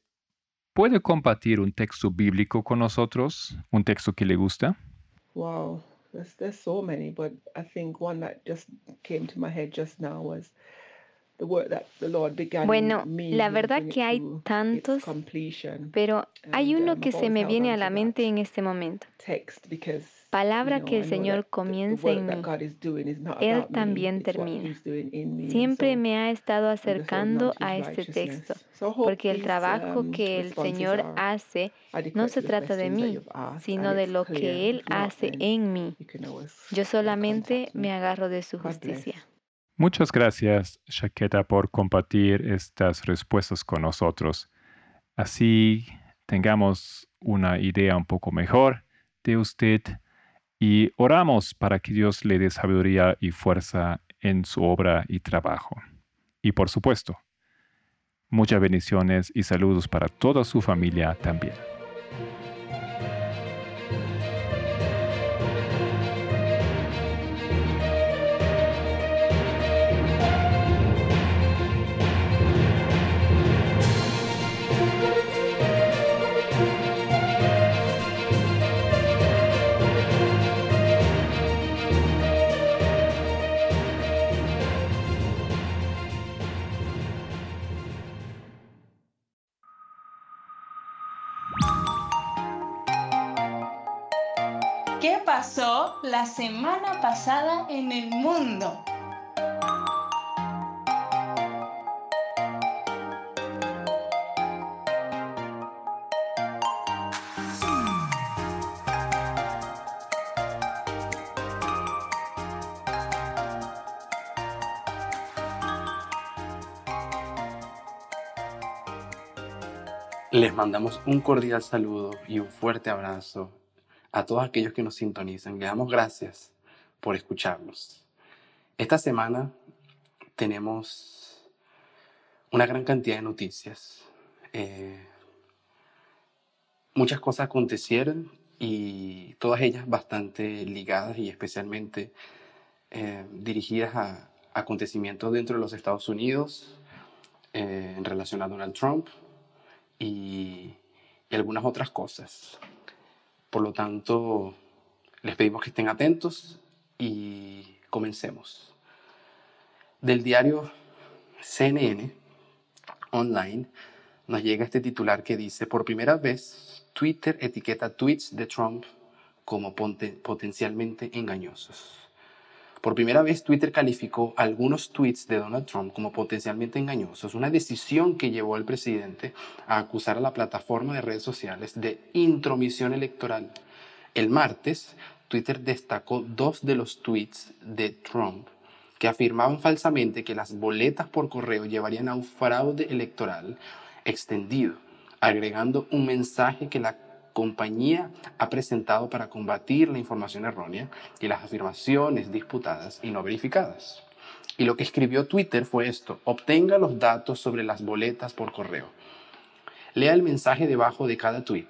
¿puede compartir un texto bíblico con nosotros? ¿Un texto que le gusta? Wow, there's there's so many, but I think one that just came to my head just now was Bueno, la verdad que hay tantos, pero hay uno um, que se me viene a la mente en este momento. text because you Palabra que el Señor comienza en mí, God is doing is not Él también termina. Siempre me ha estado acercando a este texto, porque el trabajo um, que el Señor hace no se trata de mí, sino de lo que Él hace en mí. Yo solamente me agarro de su justicia. Muchas gracias, Shaqueta, por compartir estas respuestas con nosotros. Así tengamos una idea un poco mejor de usted y oramos para que Dios le dé sabiduría y fuerza en su obra y trabajo. Y por supuesto, muchas bendiciones y saludos para toda su familia también. La semana pasada en el mundo? Les mandamos un cordial saludo y un fuerte abrazo a todos aquellos que nos sintonizan. Le damos gracias por escucharnos. Esta semana tenemos una gran cantidad de noticias. Eh, muchas cosas acontecieron y todas ellas bastante ligadas y especialmente eh, dirigidas a acontecimientos dentro de los Estados Unidos eh, en relación a Donald Trump y, y algunas otras cosas. Por lo tanto, les pedimos que estén atentos y comencemos. Del diario CNN Online nos llega este titular que dice, por primera vez, Twitter etiqueta tweets de Trump como potencialmente engañosos. Por primera vez, Twitter calificó algunos tweets de Donald Trump como potencialmente engañosos, una decisión que llevó al presidente a acusar a la plataforma de redes sociales de intromisión electoral. El martes, Twitter destacó dos de los tweets de Trump que afirmaban falsamente que las boletas por correo llevarían a un fraude electoral extendido, agregando un mensaje que la compañía ha presentado para combatir la información errónea y las afirmaciones disputadas y no verificadas. Y lo que escribió Twitter fue esto, obtenga los datos sobre las boletas por correo. Lea el mensaje debajo de cada tweet.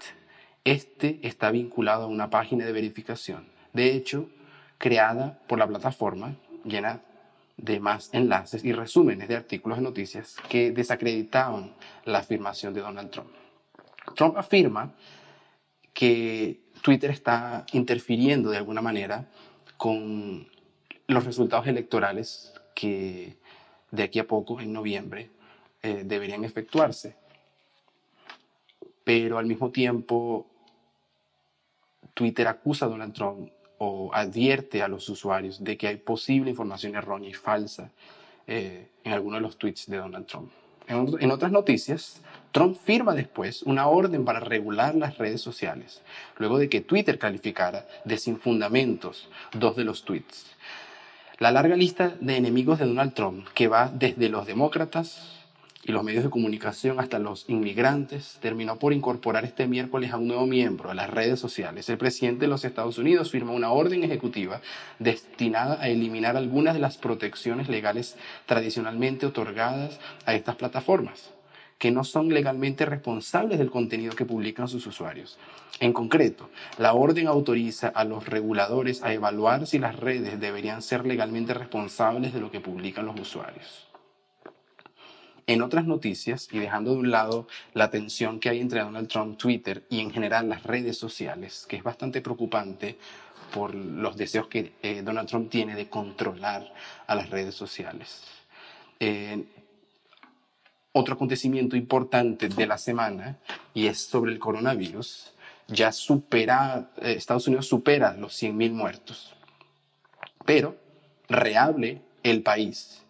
Este está vinculado a una página de verificación, de hecho, creada por la plataforma, llena de más enlaces y resúmenes de artículos de noticias que desacreditaban la afirmación de Donald Trump. Trump afirma que Twitter está interfiriendo de alguna manera con los resultados electorales que de aquí a poco, en noviembre, eh, deberían efectuarse. Pero al mismo tiempo, Twitter acusa a Donald Trump o advierte a los usuarios de que hay posible información errónea y falsa eh, en algunos de los tweets de Donald Trump. En, otras noticias, Trump firma después una orden para regular las redes sociales, luego de que Twitter calificara de sin fundamentos dos de los tweets. La larga lista de enemigos de Donald Trump, que va desde los demócratas y los medios de comunicación hasta los inmigrantes, terminó por incorporar este miércoles a un nuevo miembro a las redes sociales. El presidente de los Estados Unidos firmó una orden ejecutiva destinada a eliminar algunas de las protecciones legales tradicionalmente otorgadas a estas plataformas que no son legalmente responsables del contenido que publican sus usuarios. En concreto, la orden autoriza a los reguladores a evaluar si las redes deberían ser legalmente responsables de lo que publican los usuarios. En otras noticias, y dejando de un lado la tensión que hay entre Donald Trump, Twitter y en general las redes sociales, que es bastante preocupante por los deseos que eh, Donald Trump tiene de controlar a las redes sociales. Eh, otro acontecimiento importante de la semana, y es sobre el coronavirus, ya supera, eh, Estados Unidos supera los 100.000 muertos, pero reable el país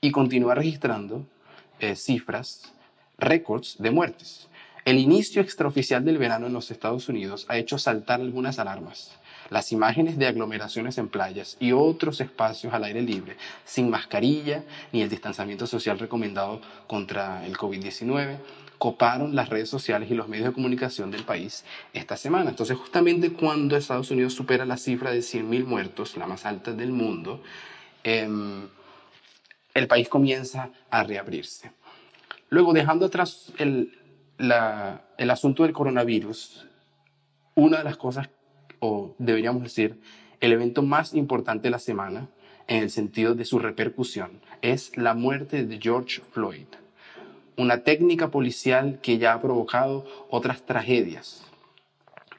y continúa registrando eh, cifras, récords de muertes. El inicio extraoficial del verano en los Estados Unidos ha hecho saltar algunas alarmas. Las imágenes de aglomeraciones en playas y otros espacios al aire libre, sin mascarilla ni el distanciamiento social recomendado contra el COVID-19, coparon las redes sociales y los medios de comunicación del país esta semana. Entonces, justamente cuando Estados Unidos supera la cifra de 100.000 muertos, la más alta del mundo, em, el país comienza a reabrirse. Luego, dejando atrás el, el asunto del coronavirus, una de las cosas, o deberíamos decir, el evento más importante de la semana, en el sentido de su repercusión, es la muerte de George Floyd, una técnica policial que ya ha provocado otras tragedias.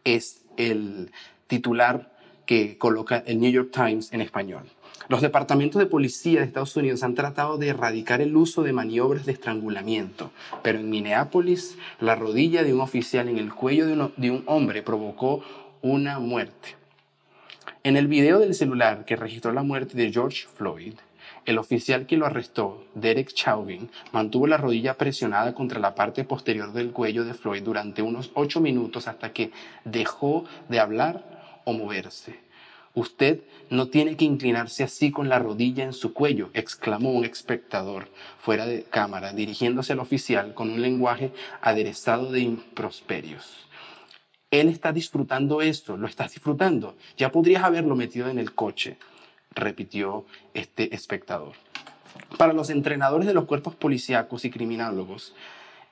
Es el titular que coloca el New York Times en español. Los departamentos de policía de Estados Unidos han tratado de erradicar el uso de maniobras de estrangulamiento, pero en Minneapolis la rodilla de un oficial en el cuello de, un hombre provocó una muerte. En el video del celular que registró la muerte de George Floyd, el oficial que lo arrestó, Derek Chauvin, mantuvo la rodilla presionada contra la parte posterior del cuello de Floyd durante unos ocho minutos hasta que dejó de hablar o moverse. Usted no tiene que inclinarse así con la rodilla en su cuello, exclamó un espectador fuera de cámara, dirigiéndose al oficial con un lenguaje aderezado de improsperios. Él está disfrutando esto, lo estás disfrutando. Ya podrías haberlo metido en el coche, repitió este espectador. Para los entrenadores de los cuerpos policíacos y criminólogos,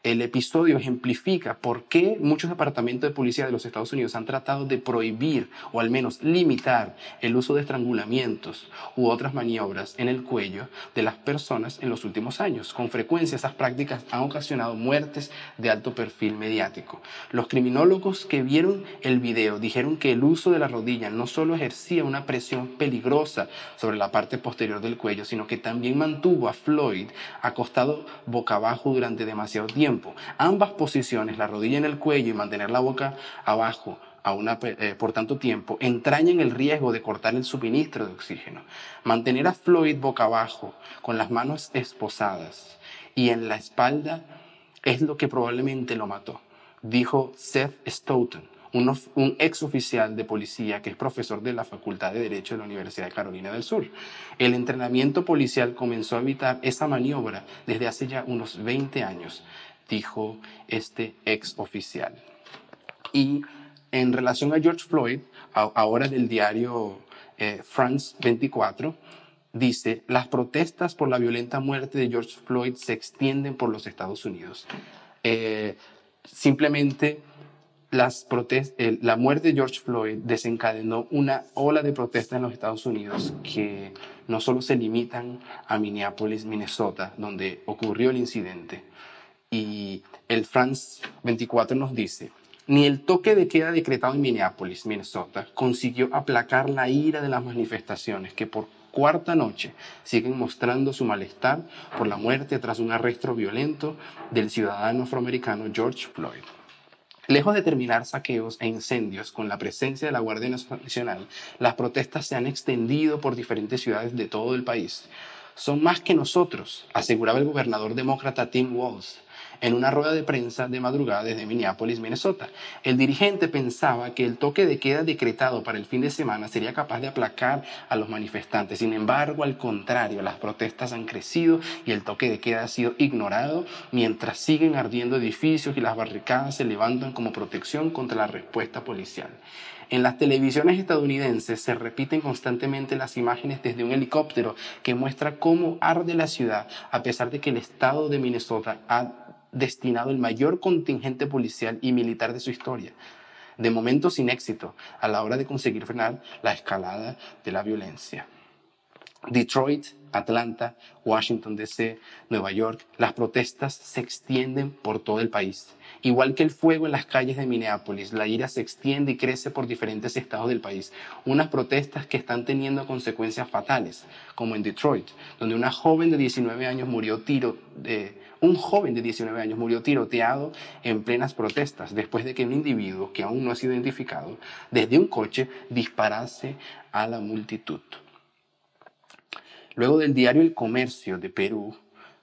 el episodio ejemplifica por qué muchos departamentos de policía de los Estados Unidos han tratado de prohibir o al menos limitar el uso de estrangulamientos u otras maniobras en el cuello de las personas en los últimos años. Con frecuencia esas prácticas han ocasionado muertes de alto perfil mediático. Los criminólogos que vieron el video dijeron que el uso de la rodilla no solo ejercía una presión peligrosa sobre la parte posterior del cuello, sino que también mantuvo a Floyd acostado boca abajo durante demasiado tiempo Ambas posiciones, la rodilla en el cuello y mantener la boca abajo a una, eh, por tanto tiempo, entrañan el riesgo de cortar el suministro de oxígeno. Mantener a Floyd boca abajo, con las manos esposadas y en la espalda, es lo que probablemente lo mató, dijo Seth Stoughton, un, ex oficial de policía que es profesor de la Facultad de Derecho de la Universidad de Carolina del Sur. El entrenamiento policial comenzó a evitar esa maniobra desde hace ya unos 20 años dijo este ex oficial. Y en relación a George Floyd, ahora del diario eh, France 24, dice, las protestas por la violenta muerte de George Floyd se extienden por los Estados Unidos. Eh, simplemente las la muerte de George Floyd desencadenó una ola de protestas en los Estados Unidos que no solo se limitan a Minneapolis, Minnesota, donde ocurrió el incidente, y el France 24 nos dice, ni el toque de queda decretado en Minneapolis, Minnesota, consiguió aplacar la ira de las manifestaciones que por cuarta noche siguen mostrando su malestar por la muerte tras un arresto violento del ciudadano afroamericano George Floyd. Lejos de terminar saqueos e incendios con la presencia de la Guardia Nacional, las protestas se han extendido por diferentes ciudades de todo el país. Son más que nosotros, aseguraba el gobernador demócrata Tim Walz en una rueda de prensa de madrugada desde Minneapolis, Minnesota. El dirigente pensaba que el toque de queda decretado para el fin de semana sería capaz de aplacar a los manifestantes. Sin embargo, al contrario, las protestas han crecido y el toque de queda ha sido ignorado mientras siguen ardiendo edificios y las barricadas se levantan como protección contra la respuesta policial. En las televisiones estadounidenses se repiten constantemente las imágenes desde un helicóptero que muestra cómo arde la ciudad a pesar de que el estado de Minnesota ha destinado el mayor contingente policial y militar de su historia, de momento sin éxito a la hora de conseguir frenar la escalada de la violencia. Detroit, Atlanta, Washington, D.C., Nueva York, las protestas se extienden por todo el país. Igual que el fuego en las calles de Minneapolis, la ira se extiende y crece por diferentes estados del país. Unas protestas que están teniendo consecuencias fatales, como en Detroit, donde una joven de 19 años murió tiro de, un joven de 19 años murió tiroteado en plenas protestas después de que un individuo que aún no ha sido identificado desde un coche disparase a la multitud. Luego del diario El Comercio de Perú,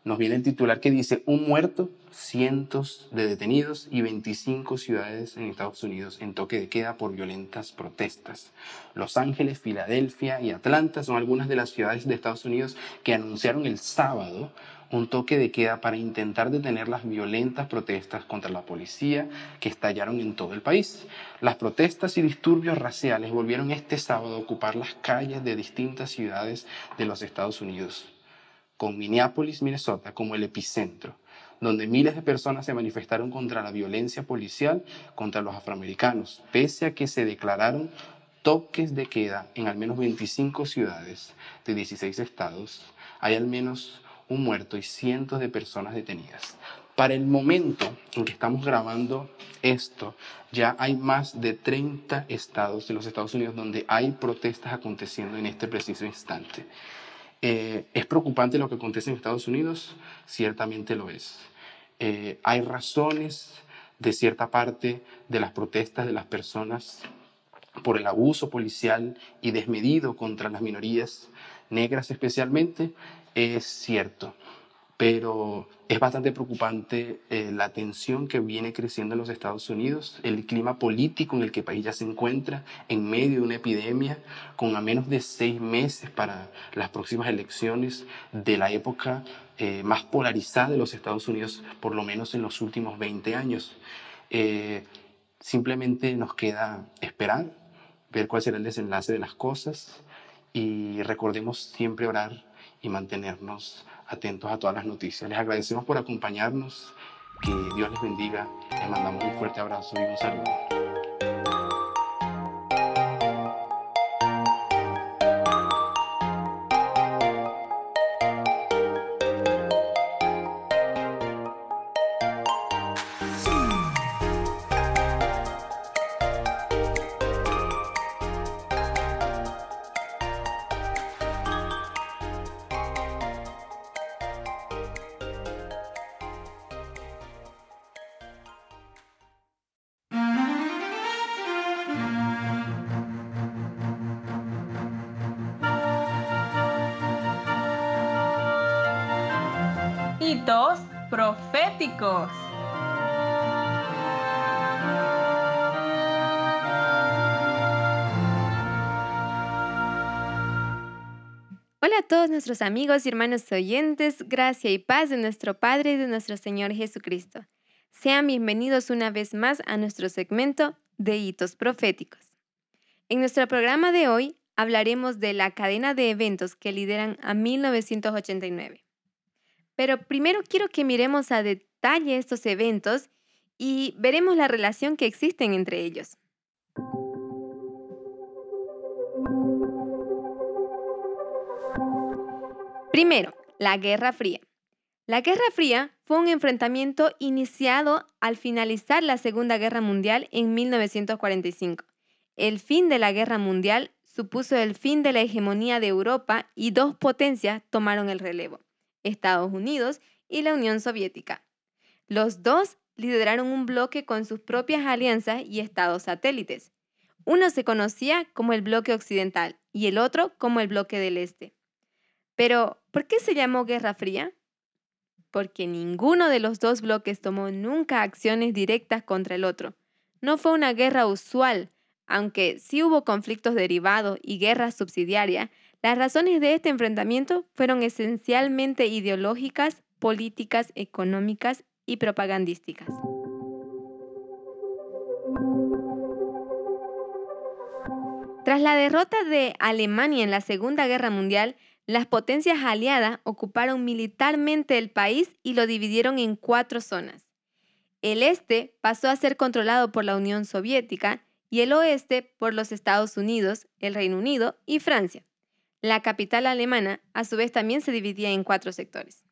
nos viene el titular que dice, un muerto, cientos de detenidos y 25 ciudades en Estados Unidos en toque de queda por violentas protestas. Los Ángeles, Filadelfia y Atlanta son algunas de las ciudades de Estados Unidos que anunciaron el sábado un toque de queda para intentar detener las violentas protestas contra la policía que estallaron en todo el país. Las protestas y disturbios raciales volvieron este sábado a ocupar las calles de distintas ciudades de los Estados Unidos, con Minneapolis, Minnesota como el epicentro, donde miles de personas se manifestaron contra la violencia policial contra los afroamericanos, pese a que se declararon toques de queda en al menos 25 ciudades de 16 estados. Hay al menos un muerto y cientos de personas detenidas. Para el momento en que estamos grabando esto, ya hay más de 30 estados de los Estados Unidos donde hay protestas aconteciendo en este preciso instante. Eh, ¿Es preocupante lo que acontece en Estados Unidos? Ciertamente lo es. Eh, hay razones de cierta parte de las protestas de las personas por el abuso policial y desmedido contra las minorías negras especialmente, es cierto, pero es bastante preocupante eh, la tensión que viene creciendo en los Estados Unidos, el clima político en el que el país ya se encuentra en medio de una epidemia, con a menos de seis meses para las próximas elecciones de la época eh, más polarizada de los Estados Unidos, por lo menos en los últimos 20 años. Eh, simplemente nos queda esperar, ver cuál será el desenlace de las cosas y recordemos siempre orar y mantenernos atentos a todas las noticias. Les agradecemos por acompañarnos, que Dios les bendiga, les mandamos un fuerte abrazo y un saludo. Todos nuestros amigos y hermanos oyentes, gracia y paz de nuestro Padre y de nuestro Señor Jesucristo. Sean bienvenidos una vez más a nuestro segmento de hitos proféticos. En nuestro programa de hoy hablaremos de la cadena de eventos que lideran a 1989. Pero primero quiero que miremos a detalle estos eventos y veremos la relación que existen entre ellos. Primero, la Guerra Fría. La Guerra Fría fue un enfrentamiento iniciado al finalizar la Segunda Guerra Mundial en 1945. El fin de la Guerra Mundial supuso el fin de la hegemonía de Europa y dos potencias tomaron el relevo, Estados Unidos y la Unión Soviética. Los dos lideraron un bloque con sus propias alianzas y estados satélites. Uno se conocía como el bloque occidental y el otro como el bloque del este. Pero, ¿por qué se llamó Guerra Fría? Porque ninguno de los dos bloques tomó nunca acciones directas contra el otro. No fue una guerra usual, aunque sí hubo conflictos derivados y guerras subsidiarias, las razones de este enfrentamiento fueron esencialmente ideológicas, políticas, económicas y propagandísticas. Tras la derrota de Alemania en la Segunda Guerra Mundial, las potencias aliadas ocuparon militarmente el país y lo dividieron en cuatro zonas. El este pasó a ser controlado por la Unión Soviética y el oeste por los Estados Unidos, el Reino Unido y Francia. La capital alemana, a su vez, también se dividía en cuatro sectores.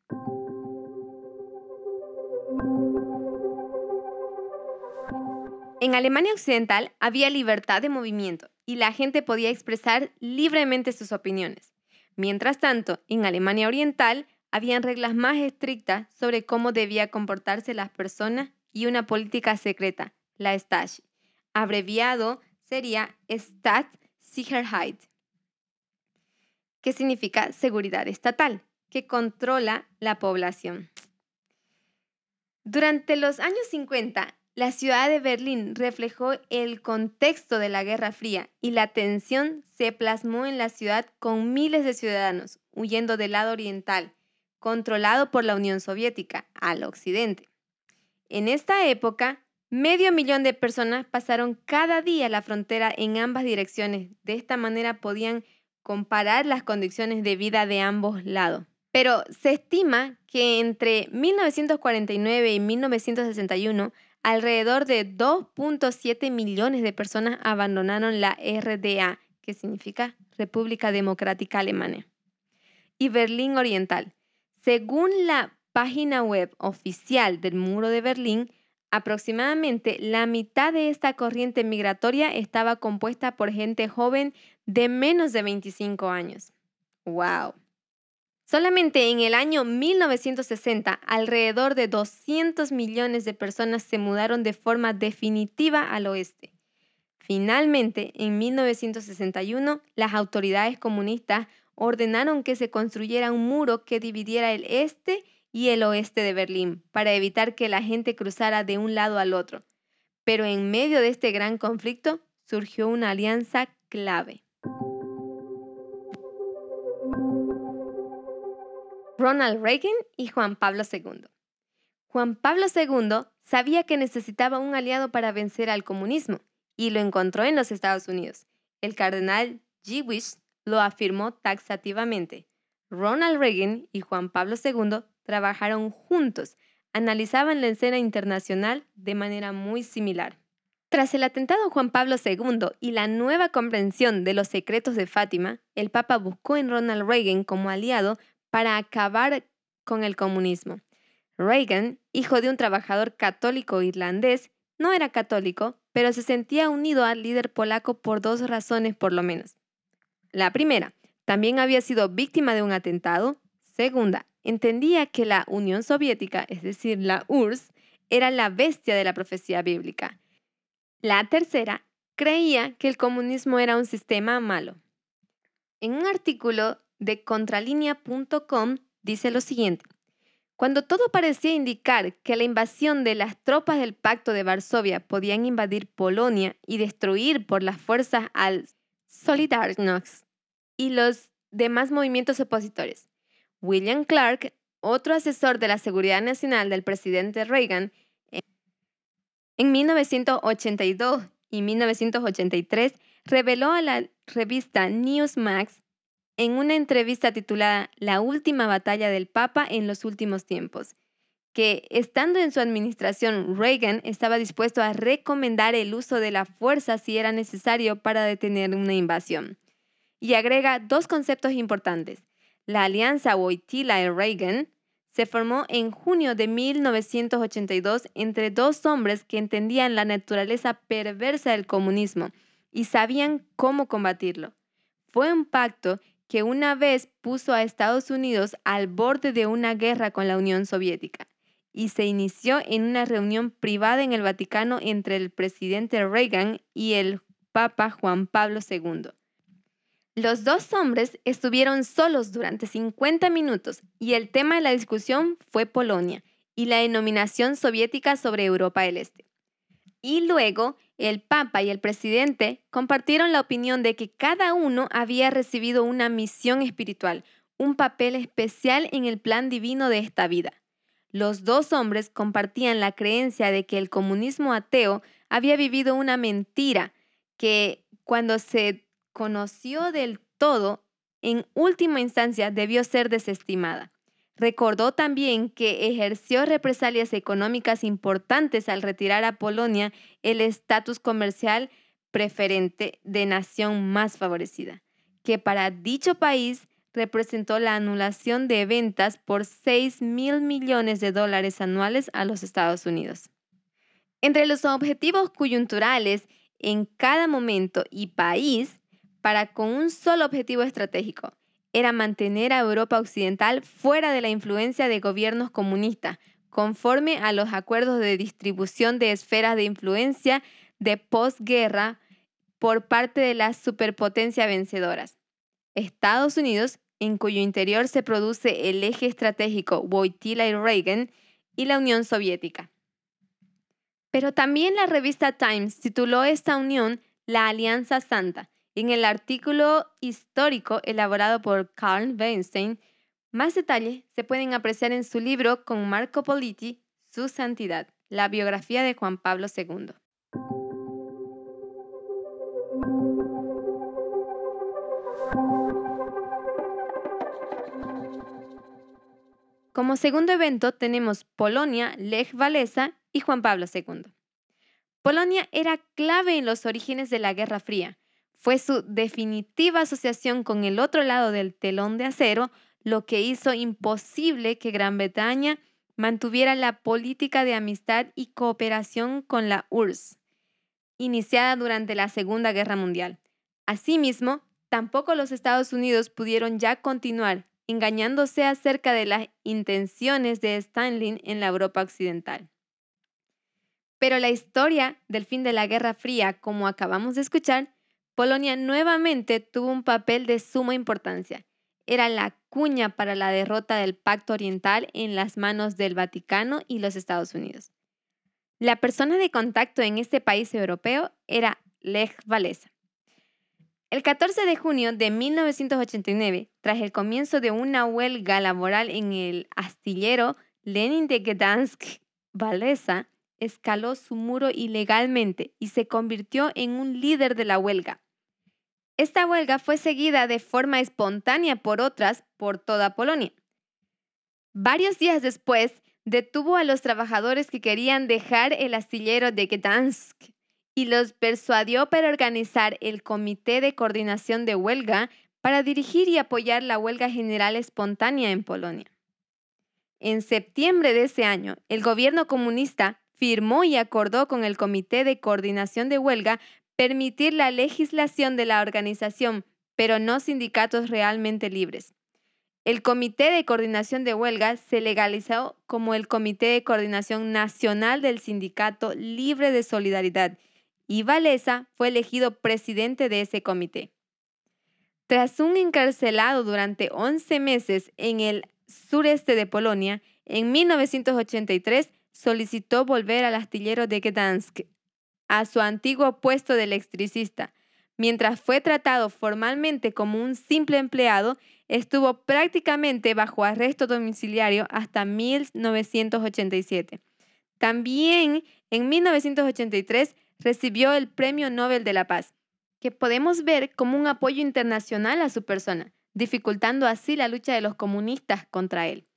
En Alemania Occidental había libertad de movimiento y la gente podía expresar libremente sus opiniones. Mientras tanto, en Alemania Oriental habían reglas más estrictas sobre cómo debía comportarse las personas y una política secreta, la Stasi. Abreviado sería Staatssicherheit, que significa seguridad estatal, que controla la población. Durante los años 50, la ciudad de Berlín reflejó el contexto de la Guerra Fría y la tensión se plasmó en la ciudad con miles de ciudadanos huyendo del lado oriental, controlado por la Unión Soviética, al occidente. En esta época, medio millón de personas pasaron cada día la frontera en ambas direcciones. De esta manera podían comparar las condiciones de vida de ambos lados. Pero se estima que entre 1949 y 1961 alrededor de 2.7 millones de personas abandonaron la RDA, que significa República Democrática Alemana, y Berlín Oriental. Según la página web oficial del Muro de Berlín, aproximadamente la mitad de esta corriente migratoria estaba compuesta por gente joven de menos de 25 años. ¡Wow! Solamente en el año 1960, alrededor de 200 millones de personas se mudaron de forma definitiva al oeste. Finalmente, en 1961, las autoridades comunistas ordenaron que se construyera un muro que dividiera el este y el oeste de Berlín para evitar que la gente cruzara de un lado al otro. Pero en medio de este gran conflicto surgió una alianza clave. Ronald Reagan y Juan Pablo II. Juan Pablo II sabía que necesitaba un aliado para vencer al comunismo y lo encontró en los Estados Unidos. El cardenal Wish lo afirmó taxativamente. Ronald Reagan y Juan Pablo II trabajaron juntos, analizaban la escena internacional de manera muy similar. Tras el atentado a Juan Pablo II y la nueva comprensión de los secretos de Fátima, el Papa buscó en Ronald Reagan como aliado para acabar con el comunismo. Reagan, hijo de un trabajador católico irlandés, no era católico, pero se sentía unido al líder polaco por dos razones por lo menos. La primera, también había sido víctima de un atentado. Segunda, entendía que la Unión Soviética, es decir, la URSS, era la bestia de la profecía bíblica. La tercera, creía que el comunismo era un sistema malo. En un artículo de contralínea.com dice lo siguiente. Cuando todo parecía indicar que la invasión de las tropas del Pacto de Varsovia podían invadir Polonia y destruir por las fuerzas al Solidarność y los demás movimientos opositores, William Clark, otro asesor de la seguridad nacional del presidente Reagan, en 1982 y 1983 reveló a la revista Newsmax en una entrevista titulada La última batalla del Papa en los últimos tiempos, que estando en su administración, Reagan estaba dispuesto a recomendar el uso de la fuerza si era necesario para detener una invasión. Y agrega dos conceptos importantes. La alianza Wojtyla y Reagan se formó en junio de 1982 entre dos hombres que entendían la naturaleza perversa del comunismo y sabían cómo combatirlo. Fue un pacto que una vez puso a Estados Unidos al borde de una guerra con la Unión Soviética. y se inició en una reunión privada en el Vaticano entre el presidente Reagan y el Papa Juan Pablo II. Los dos hombres estuvieron solos durante 50 minutos y el tema de la discusión fue Polonia y la denominación soviética sobre Europa del Este. Y luego el Papa y el presidente compartieron la opinión de que cada uno había recibido una misión espiritual, un papel especial en el plan divino de esta vida. Los dos hombres compartían la creencia de que el comunismo ateo había vivido una mentira que cuando se conoció del todo, en última instancia debió ser desestimada. Recordó también que ejerció represalias económicas importantes al retirar a Polonia el estatus comercial preferente de nación más favorecida, que para dicho país representó la anulación de ventas por 6 mil millones de dólares anuales a los Estados Unidos. Entre los objetivos coyunturales en cada momento y país, para con un solo objetivo estratégico, era mantener a Europa Occidental fuera de la influencia de gobiernos comunistas, conforme a los acuerdos de distribución de esferas de influencia de posguerra por parte de las superpotencias vencedoras. Estados Unidos, en cuyo interior se produce el eje estratégico Wojtyla y Reagan, y la Unión Soviética. Pero también la revista Times tituló esta unión la Alianza Santa, en el artículo histórico elaborado por Carl Weinstein, más detalles se pueden apreciar en su libro con Marco Politi, Su Santidad, la biografía de Juan Pablo II. Como segundo evento tenemos Polonia, Lech Walesa y Juan Pablo II. Polonia era clave en los orígenes de la Guerra Fría, fue su definitiva asociación con el otro lado del telón de acero lo que hizo imposible que Gran Bretaña mantuviera la política de amistad y cooperación con la URSS, iniciada durante la Segunda Guerra Mundial. Asimismo, tampoco los Estados Unidos pudieron ya continuar engañándose acerca de las intenciones de Stalin en la Europa occidental. Pero la historia del fin de la Guerra Fría, como acabamos de escuchar, Polonia nuevamente tuvo un papel de suma importancia. Era la cuña para la derrota del Pacto Oriental en las manos del Vaticano y los Estados Unidos. La persona de contacto en este país europeo era Lech Walesa. El 14 de junio de 1989, tras el comienzo de una huelga laboral en el astillero Lenin de Gdansk, Walesa escaló su muro ilegalmente y se convirtió en un líder de la huelga. Esta huelga fue seguida de forma espontánea por otras por toda Polonia. Varios días después, detuvo a los trabajadores que querían dejar el astillero de Gdansk y los persuadió para organizar el Comité de Coordinación de Huelga para dirigir y apoyar la huelga general espontánea en Polonia. En septiembre de ese año, el gobierno comunista firmó y acordó con el Comité de Coordinación de Huelga permitir la legislación de la organización, pero no sindicatos realmente libres. El Comité de Coordinación de Huelga se legalizó como el Comité de Coordinación Nacional del Sindicato Libre de Solidaridad y Valesa fue elegido presidente de ese comité. Tras un encarcelado durante 11 meses en el sureste de Polonia, en 1983 solicitó volver al astillero de Gdansk a su antiguo puesto de electricista. Mientras fue tratado formalmente como un simple empleado, estuvo prácticamente bajo arresto domiciliario hasta 1987. También en 1983 recibió el Premio Nobel de la Paz, que podemos ver como un apoyo internacional a su persona, dificultando así la lucha de los comunistas contra él.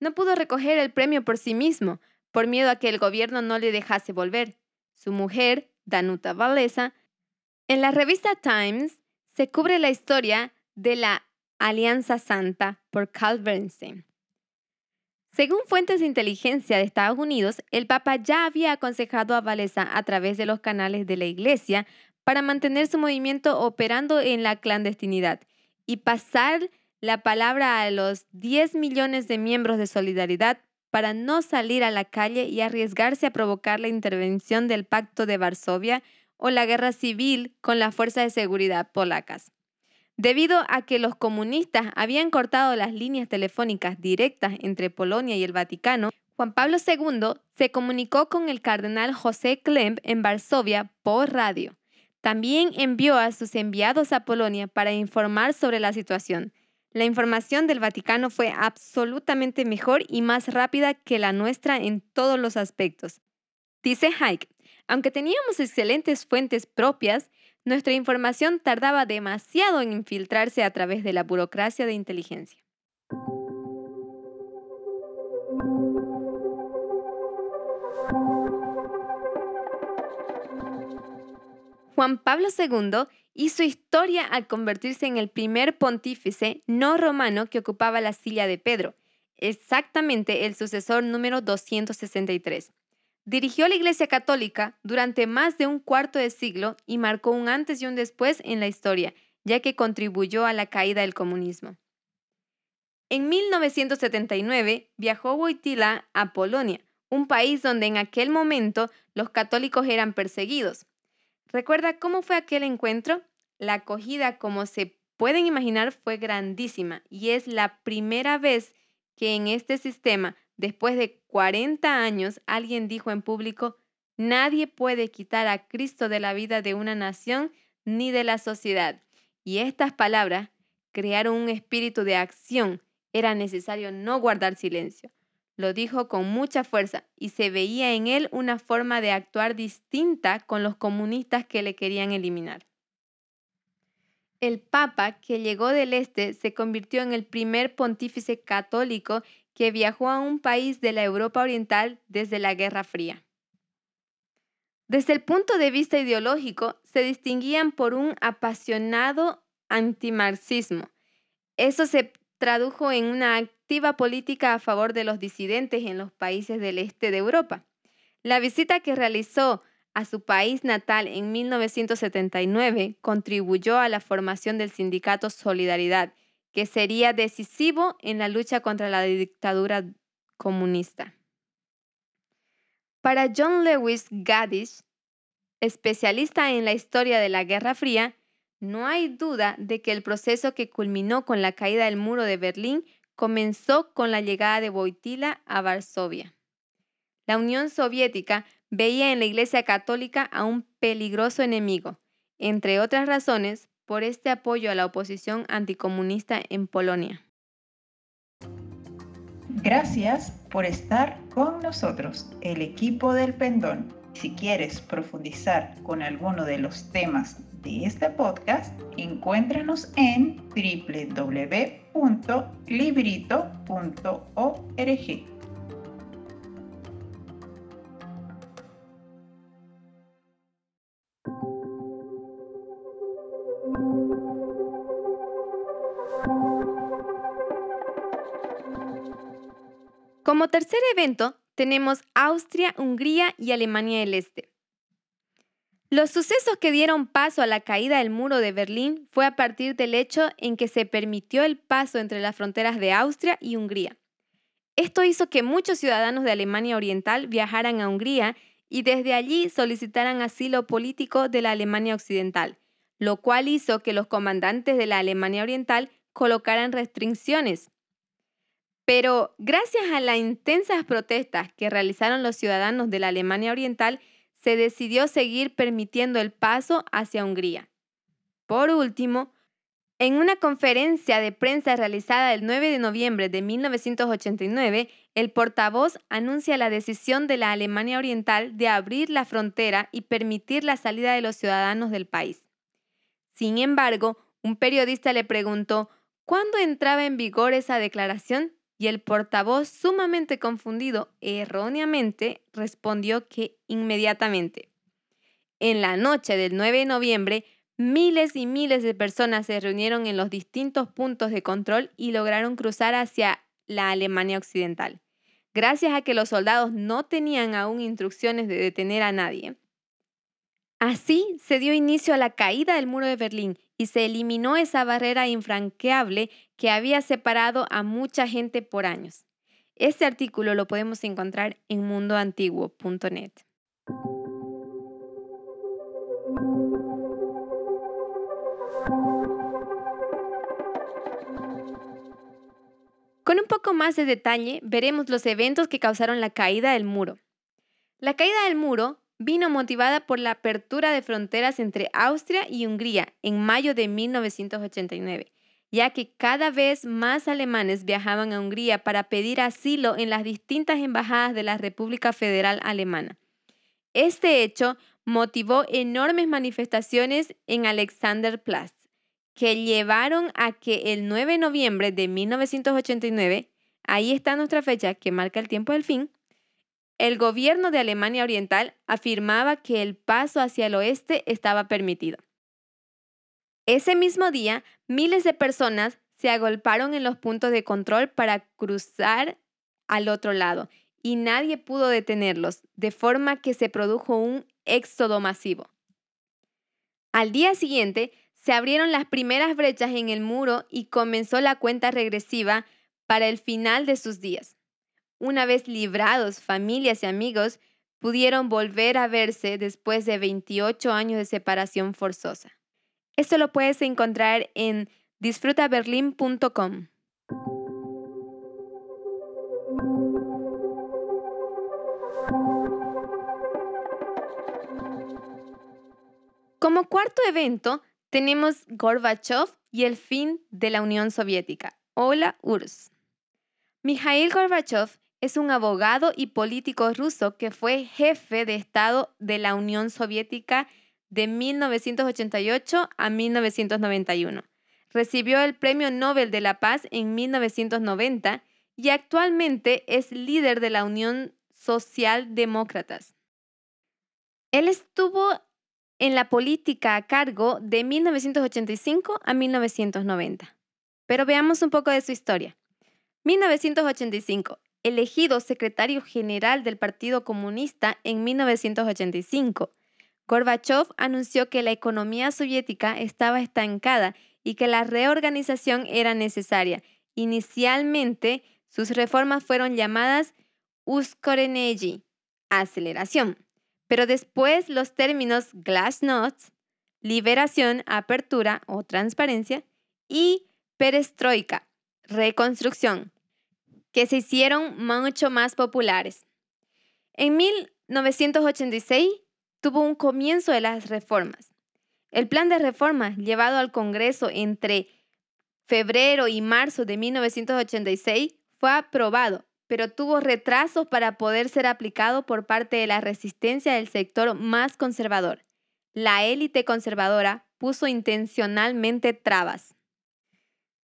No pudo recoger el premio por sí mismo, por miedo a que el gobierno no le dejase volver su mujer, Danuta Valesa, en la revista Times se cubre la historia de la Alianza Santa por Carl Bernstein. Según fuentes de inteligencia de Estados Unidos, el Papa ya había aconsejado a Valesa a través de los canales de la Iglesia para mantener su movimiento operando en la clandestinidad y pasar la palabra a los 10 millones de miembros de solidaridad para no salir a la calle y arriesgarse a provocar la intervención del Pacto de Varsovia o la guerra civil con las fuerzas de seguridad polacas. Debido a que los comunistas habían cortado las líneas telefónicas directas entre Polonia y el Vaticano, Juan Pablo II se comunicó con el cardenal José Klemp en Varsovia por radio. También envió a sus enviados a Polonia para informar sobre la situación. La información del Vaticano fue absolutamente mejor y más rápida que la nuestra en todos los aspectos. Dice Hayek, aunque teníamos excelentes fuentes propias, nuestra información tardaba demasiado en infiltrarse a través de la burocracia de inteligencia. Juan Pablo II hizo historia al convertirse en el primer pontífice no romano que ocupaba la silla de Pedro, exactamente el sucesor número 263. Dirigió la Iglesia Católica durante más de un cuarto de siglo y marcó un antes y un después en la historia, ya que contribuyó a la caída del comunismo. En 1979 viajó Wojtyla a Polonia, un país donde en aquel momento los católicos eran perseguidos. ¿Recuerda cómo fue aquel encuentro? La acogida, como se pueden imaginar, fue grandísima y es la primera vez que en este sistema, después de 40 años, alguien dijo en público, nadie puede quitar a Cristo de la vida de una nación ni de la sociedad. Y estas palabras crearon un espíritu de acción. Era necesario no guardar silencio. Lo dijo con mucha fuerza y se veía en él una forma de actuar distinta con los comunistas que le querían eliminar. El Papa que llegó del Este se convirtió en el primer pontífice católico que viajó a un país de la Europa Oriental desde la Guerra Fría. Desde el punto de vista ideológico, se distinguían por un apasionado antimarxismo. Eso se tradujo en una activa política a favor de los disidentes en los países del este de Europa. La visita que realizó a su país natal en 1979 contribuyó a la formación del sindicato Solidaridad, que sería decisivo en la lucha contra la dictadura comunista. Para John Lewis Gadish, especialista en la historia de la Guerra Fría, no hay duda de que el proceso que culminó con la caída del muro de Berlín comenzó con la llegada de Wojtyla a Varsovia. La Unión Soviética veía en la Iglesia Católica a un peligroso enemigo, entre otras razones, por este apoyo a la oposición anticomunista en Polonia. Gracias por estar con nosotros, el equipo del Pendón. Si quieres profundizar con alguno de los temas de este podcast, encuéntranos en www.librito.org. Como tercer evento, tenemos Austria, Hungría y Alemania del Este. Los sucesos que dieron paso a la caída del muro de Berlín fue a partir del hecho en que se permitió el paso entre las fronteras de Austria y Hungría. Esto hizo que muchos ciudadanos de Alemania Oriental viajaran a Hungría y desde allí solicitaran asilo político de la Alemania Occidental, lo cual hizo que los comandantes de la Alemania Oriental colocaran restricciones. Pero gracias a las intensas protestas que realizaron los ciudadanos de la Alemania Oriental, se decidió seguir permitiendo el paso hacia Hungría. Por último, en una conferencia de prensa realizada el 9 de noviembre de 1989, el portavoz anuncia la decisión de la Alemania Oriental de abrir la frontera y permitir la salida de los ciudadanos del país. Sin embargo, un periodista le preguntó cuándo entraba en vigor esa declaración y el portavoz, sumamente confundido, erróneamente respondió que inmediatamente. En la noche del 9 de noviembre, miles y miles de personas se reunieron en los distintos puntos de control y lograron cruzar hacia la Alemania Occidental. Gracias a que los soldados no tenían aún instrucciones de detener a nadie. Así se dio inicio a la caída del muro de Berlín y se eliminó esa barrera infranqueable que había separado a mucha gente por años. Este artículo lo podemos encontrar en mundoantiguo.net. Con un poco más de detalle, veremos los eventos que causaron la caída del muro. La caída del muro vino motivada por la apertura de fronteras entre Austria y Hungría en mayo de 1989, ya que cada vez más alemanes viajaban a Hungría para pedir asilo en las distintas embajadas de la República Federal Alemana. Este hecho motivó enormes manifestaciones en Alexanderplatz, que llevaron a que el 9 de noviembre de 1989, ahí está nuestra fecha que marca el tiempo del fin, el gobierno de Alemania Oriental afirmaba que el paso hacia el oeste estaba permitido. Ese mismo día, miles de personas se agolparon en los puntos de control para cruzar al otro lado y nadie pudo detenerlos, de forma que se produjo un éxodo masivo. Al día siguiente, se abrieron las primeras brechas en el muro y comenzó la cuenta regresiva para el final de sus días. Una vez librados, familias y amigos pudieron volver a verse después de 28 años de separación forzosa. Esto lo puedes encontrar en disfrutaberlin.com. Como cuarto evento, tenemos Gorbachev y el fin de la Unión Soviética. Hola, URSS. Mikhail Gorbachev es un abogado y político ruso que fue jefe de Estado de la Unión Soviética de 1988 a 1991. Recibió el Premio Nobel de la Paz en 1990 y actualmente es líder de la Unión Socialdemócratas. Él estuvo en la política a cargo de 1985 a 1990. Pero veamos un poco de su historia. 1985 elegido secretario general del Partido Comunista en 1985. Gorbachev anunció que la economía soviética estaba estancada y que la reorganización era necesaria. Inicialmente, sus reformas fueron llamadas uskoreneji, aceleración, pero después los términos glasnost, liberación, apertura o transparencia, y perestroika, reconstrucción, que se hicieron mucho más populares. En 1986 tuvo un comienzo de las reformas. El plan de reforma llevado al Congreso entre febrero y marzo de 1986 fue aprobado, pero tuvo retrasos para poder ser aplicado por parte de la resistencia del sector más conservador. La élite conservadora puso intencionalmente trabas.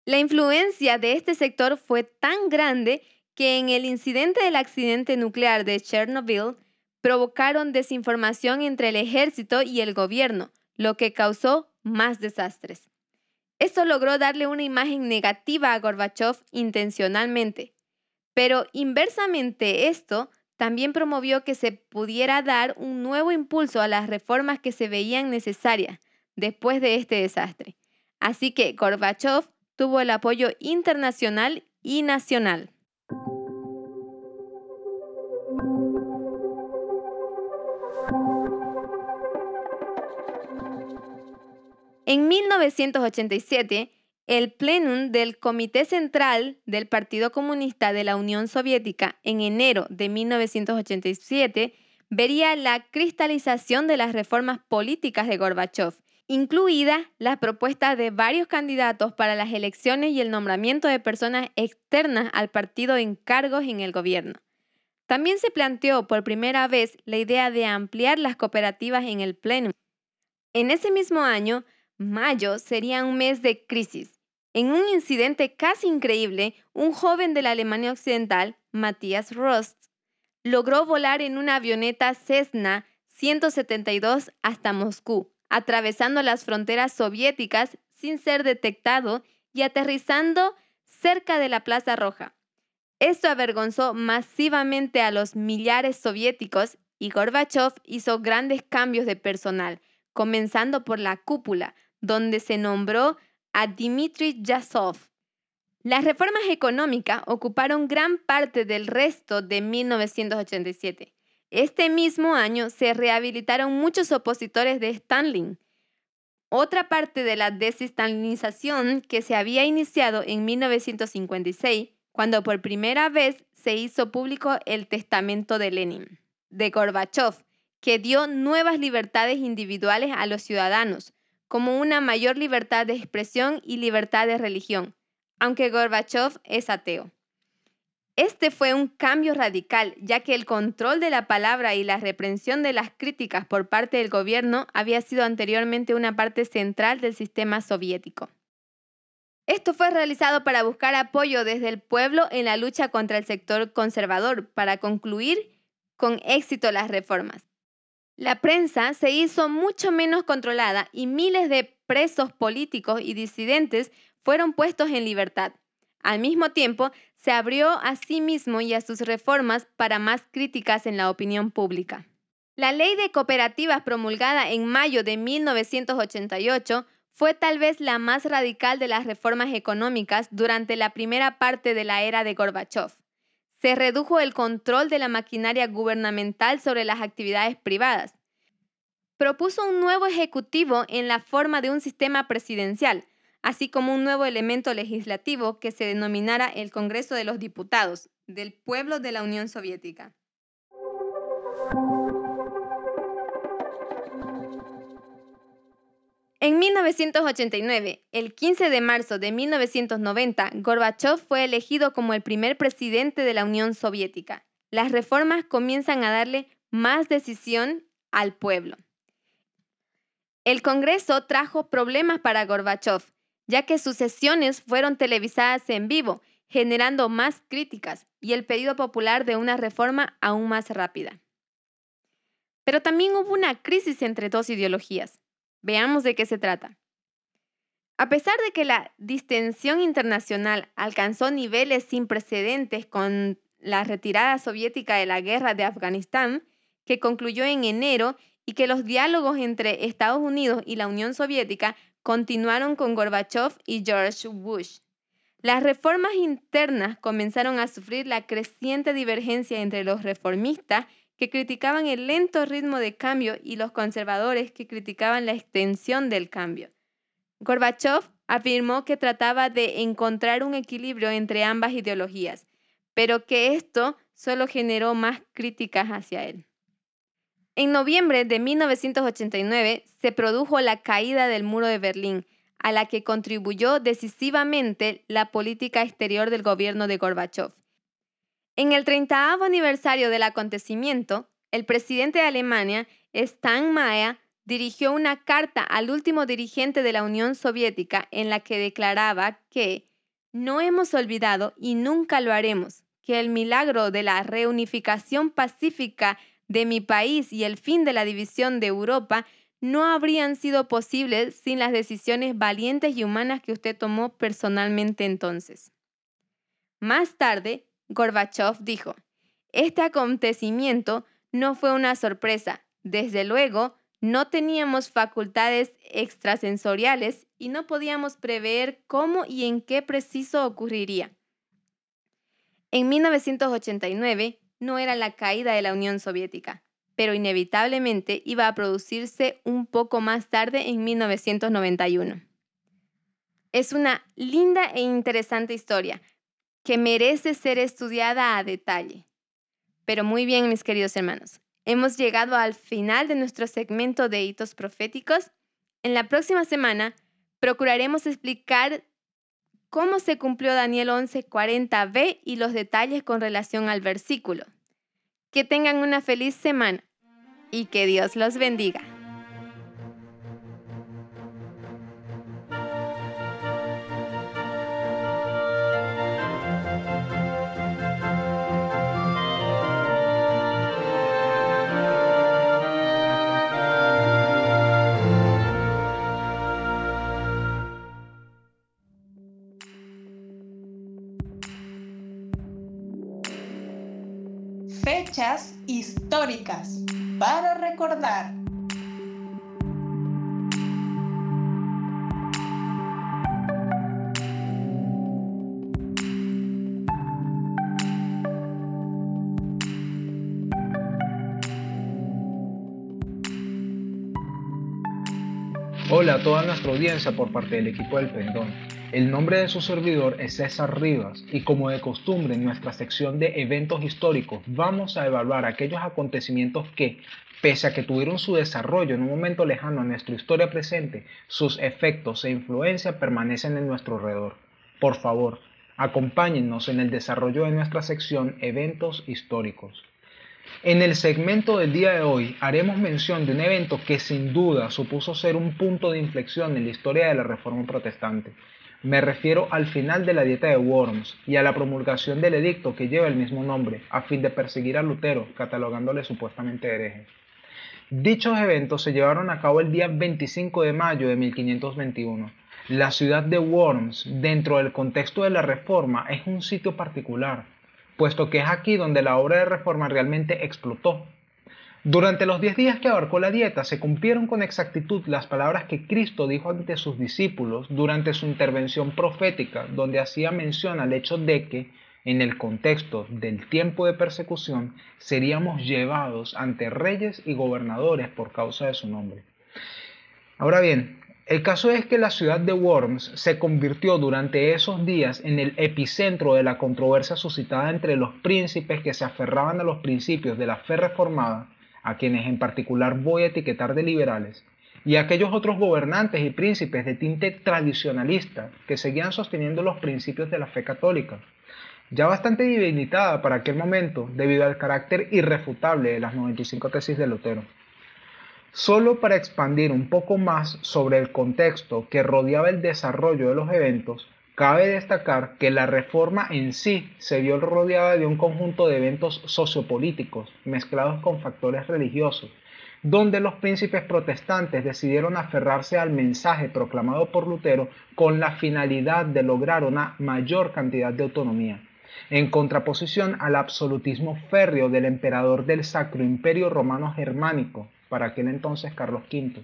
La influencia de este sector fue tan grande que en el incidente del accidente nuclear de Chernobyl provocaron desinformación entre el ejército y el gobierno, lo que causó más desastres. Esto logró darle una imagen negativa a Gorbachev intencionalmente, pero inversamente esto también promovió que se pudiera dar un nuevo impulso a las reformas que se veían necesarias después de este desastre. Así que Gorbachev tuvo el apoyo internacional y nacional. En 1987, el plenum del Comité Central del Partido Comunista de la Unión Soviética en enero de 1987 vería la cristalización de las reformas políticas de Gorbachev incluida la propuesta de varios candidatos para las elecciones y el nombramiento de personas externas al partido en cargos en el gobierno. También se planteó por primera vez la idea de ampliar las cooperativas en el Pleno. En ese mismo año, mayo sería un mes de crisis. En un incidente casi increíble, un joven de la Alemania Occidental, Matthias Rost, logró volar en una avioneta Cessna 172 hasta Moscú, atravesando las fronteras soviéticas sin ser detectado y aterrizando cerca de la Plaza Roja. Esto avergonzó masivamente a los millares soviéticos y Gorbachev hizo grandes cambios de personal, comenzando por la cúpula, donde se nombró a Dmitry Yasov. Las reformas económicas ocuparon gran parte del resto de 1987. Este mismo año se rehabilitaron muchos opositores de Stalin. Otra parte de la desestalinización que se había iniciado en 1956, cuando por primera vez se hizo público el testamento de Lenin, de Gorbachev, que dio nuevas libertades individuales a los ciudadanos, como una mayor libertad de expresión y libertad de religión aunque Gorbachev es ateo. Este fue un cambio radical, ya que el control de la palabra y la reprensión de las críticas por parte del gobierno había sido anteriormente una parte central del sistema soviético. Esto fue realizado para buscar apoyo desde el pueblo en la lucha contra el sector conservador, para concluir con éxito las reformas. La prensa se hizo mucho menos controlada y miles de presos políticos y disidentes fueron puestos en libertad. Al mismo tiempo, se abrió a sí mismo y a sus reformas para más críticas en la opinión pública. La ley de cooperativas promulgada en mayo de 1988 fue tal vez la más radical de las reformas económicas durante la primera parte de la era de Gorbachev. Se redujo el control de la maquinaria gubernamental sobre las actividades privadas. Propuso un nuevo ejecutivo en la forma de un sistema presidencial, así como un nuevo elemento legislativo que se denominara el Congreso de los Diputados del Pueblo de la Unión Soviética. En 1989, el 15 de marzo de 1990, Gorbachev fue elegido como el primer presidente de la Unión Soviética. Las reformas comienzan a darle más decisión al pueblo. El Congreso trajo problemas para Gorbachev, ya que sus sesiones fueron televisadas en vivo, generando más críticas y el pedido popular de una reforma aún más rápida. Pero también hubo una crisis entre dos ideologías. Veamos de qué se trata. A pesar de que la distensión internacional alcanzó niveles sin precedentes con la retirada soviética de la guerra de Afganistán, que concluyó en enero, y que los diálogos entre Estados Unidos y la Unión Soviética continuaron con Gorbachev y George Bush. Las reformas internas comenzaron a sufrir la creciente divergencia entre los reformistas que criticaban el lento ritmo de cambio y los conservadores que criticaban la extensión del cambio. Gorbachev afirmó que trataba de encontrar un equilibrio entre ambas ideologías, pero que esto solo generó más críticas hacia él. En noviembre de 1989 se produjo la caída del muro de Berlín, a la que contribuyó decisivamente la política exterior del gobierno de Gorbachev. En el 30 aniversario del acontecimiento, el presidente de Alemania, Stan dirigió una carta al último dirigente de la Unión Soviética en la que declaraba que no hemos olvidado y nunca lo haremos que el milagro de la reunificación pacífica de mi país y el fin de la división de Europa no habrían sido posibles sin las decisiones valientes y humanas que usted tomó personalmente entonces. Más tarde, Gorbachev dijo, este acontecimiento no fue una sorpresa. Desde luego, no teníamos facultades extrasensoriales y no podíamos prever cómo y en qué preciso ocurriría. En 1989, no era la caída de la Unión Soviética, pero inevitablemente iba a producirse un poco más tarde en 1991. Es una linda e interesante historia que merece ser estudiada a detalle. Pero muy bien, mis queridos hermanos, hemos llegado al final de nuestro segmento de hitos proféticos. En la próxima semana procuraremos explicar cómo se cumplió Daniel 11:40b y los detalles con relación al versículo. Que tengan una feliz semana y que Dios los bendiga. Para recordar. Hola a toda nuestra audiencia por parte del equipo del Pendón. El nombre de su servidor es César Rivas y como de costumbre en nuestra sección de eventos históricos vamos a evaluar aquellos acontecimientos que, pese a que tuvieron su desarrollo en un momento lejano en nuestra historia presente, sus efectos e influencia permanecen en nuestro alrededor. Por favor, acompáñennos en el desarrollo de nuestra sección Eventos históricos. En el segmento del día de hoy haremos mención de un evento que sin duda supuso ser un punto de inflexión en la historia de la Reforma Protestante. Me refiero al final de la dieta de Worms y a la promulgación del edicto que lleva el mismo nombre, a fin de perseguir a Lutero, catalogándole supuestamente hereje. Dichos eventos se llevaron a cabo el día 25 de mayo de 1521. La ciudad de Worms, dentro del contexto de la Reforma, es un sitio particular, puesto que es aquí donde la obra de reforma realmente explotó. Durante los diez días que abarcó la dieta se cumplieron con exactitud las palabras que Cristo dijo ante sus discípulos durante su intervención profética, donde hacía mención al hecho de que, en el contexto del tiempo de persecución, seríamos llevados ante reyes y gobernadores por causa de su nombre. Ahora bien, el caso es que la ciudad de Worms se convirtió durante esos días en el epicentro de la controversia suscitada entre los príncipes que se aferraban a los principios de la fe reformada, a quienes en particular voy a etiquetar de liberales, y aquellos otros gobernantes y príncipes de tinte tradicionalista que seguían sosteniendo los principios de la fe católica, ya bastante debilitada para aquel momento debido al carácter irrefutable de las 95 tesis de Lutero. Solo para expandir un poco más sobre el contexto que rodeaba el desarrollo de los eventos, cabe destacar que la reforma en sí se vio rodeada de un conjunto de eventos sociopolíticos mezclados con factores religiosos, donde los príncipes protestantes decidieron aferrarse al mensaje proclamado por Lutero con la finalidad de lograr una mayor cantidad de autonomía, en contraposición al absolutismo férreo del emperador del Sacro Imperio Romano Germánico, para aquel entonces Carlos V.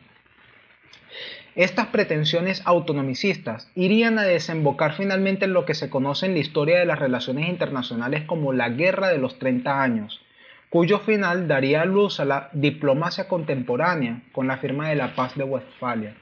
Estas pretensiones autonomicistas irían a desembocar finalmente en lo que se conoce en la historia de las relaciones internacionales como la Guerra de los 30 años, cuyo final daría luz a la diplomacia contemporánea con la firma de la Paz de Westfalia.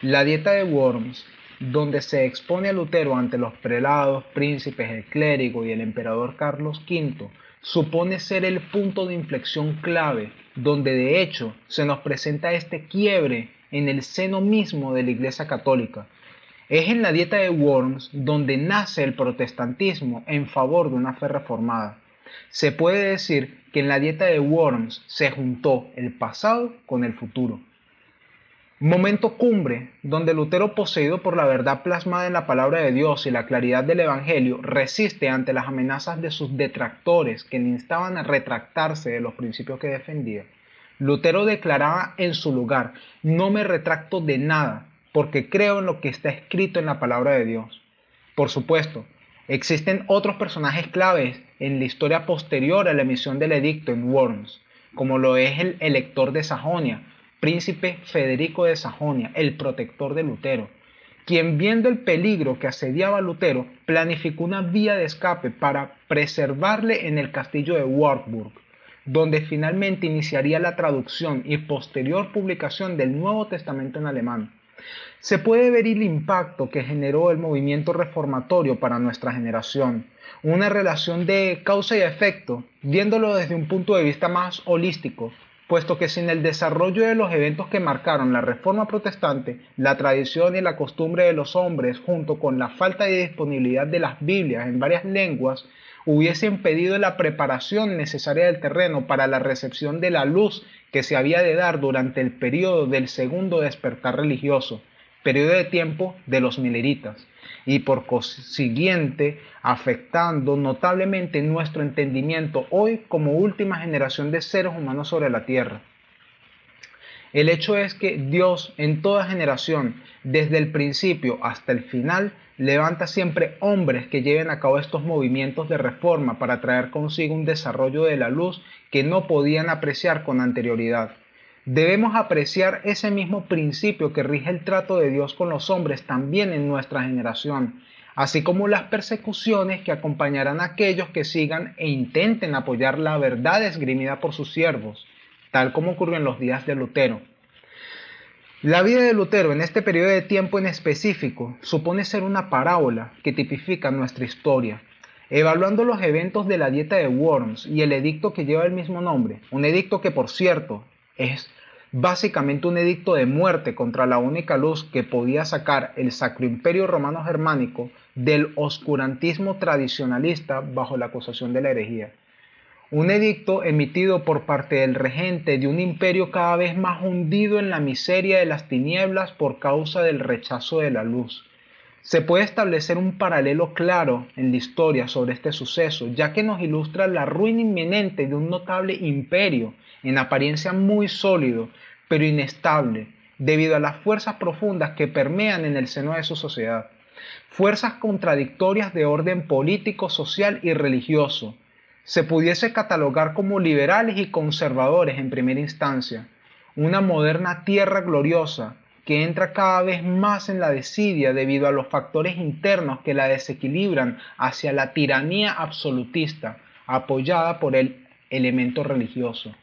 La Dieta de Worms, donde se expone a Lutero ante los prelados, príncipes, el clérigo y el emperador Carlos V, supone ser el punto de inflexión clave donde de hecho se nos presenta este quiebre en el seno mismo de la Iglesia Católica. Es en la dieta de Worms donde nace el protestantismo en favor de una fe reformada. Se puede decir que en la dieta de Worms se juntó el pasado con el futuro. Momento cumbre donde Lutero, poseído por la verdad plasmada en la palabra de Dios y la claridad del Evangelio, resiste ante las amenazas de sus detractores que le instaban a retractarse de los principios que defendía. Lutero declaraba en su lugar, no me retracto de nada, porque creo en lo que está escrito en la palabra de Dios. Por supuesto, existen otros personajes claves en la historia posterior a la emisión del edicto en Worms, como lo es el elector de Sajonia, príncipe Federico de Sajonia, el protector de Lutero, quien viendo el peligro que asediaba a Lutero, planificó una vía de escape para preservarle en el castillo de Wartburg, donde finalmente iniciaría la traducción y posterior publicación del Nuevo Testamento en alemán. Se puede ver el impacto que generó el movimiento reformatorio para nuestra generación, una relación de causa y efecto, viéndolo desde un punto de vista más holístico, puesto que sin el desarrollo de los eventos que marcaron la reforma protestante, la tradición y la costumbre de los hombres, junto con la falta de disponibilidad de las Biblias en varias lenguas, hubiesen impedido la preparación necesaria del terreno para la recepción de la luz que se había de dar durante el periodo del segundo despertar religioso, periodo de tiempo de los mileritas y por consiguiente afectando notablemente nuestro entendimiento hoy como última generación de seres humanos sobre la tierra. El hecho es que Dios en toda generación, desde el principio hasta el final, levanta siempre hombres que lleven a cabo estos movimientos de reforma para traer consigo un desarrollo de la luz que no podían apreciar con anterioridad. Debemos apreciar ese mismo principio que rige el trato de Dios con los hombres también en nuestra generación, así como las persecuciones que acompañarán a aquellos que sigan e intenten apoyar la verdad esgrimida por sus siervos, tal como ocurrió en los días de Lutero. La vida de Lutero en este periodo de tiempo en específico supone ser una parábola que tipifica nuestra historia, evaluando los eventos de la dieta de Worms y el edicto que lleva el mismo nombre, un edicto que por cierto es básicamente un edicto de muerte contra la única luz que podía sacar el Sacro Imperio Romano Germánico del oscurantismo tradicionalista bajo la acusación de la herejía un edicto emitido por parte del regente de un imperio cada vez más hundido en la miseria de las tinieblas por causa del rechazo de la luz. Se puede establecer un paralelo claro en la historia sobre este suceso, ya que nos ilustra la ruina inminente de un notable imperio, en apariencia muy sólido, pero inestable, debido a las fuerzas profundas que permean en el seno de su sociedad. Fuerzas contradictorias de orden político, social y religioso, se pudiese catalogar como liberales y conservadores en primera instancia, una moderna tierra gloriosa que entra cada vez más en la desidia debido a los factores internos que la desequilibran hacia la tiranía absolutista apoyada por el elemento religioso.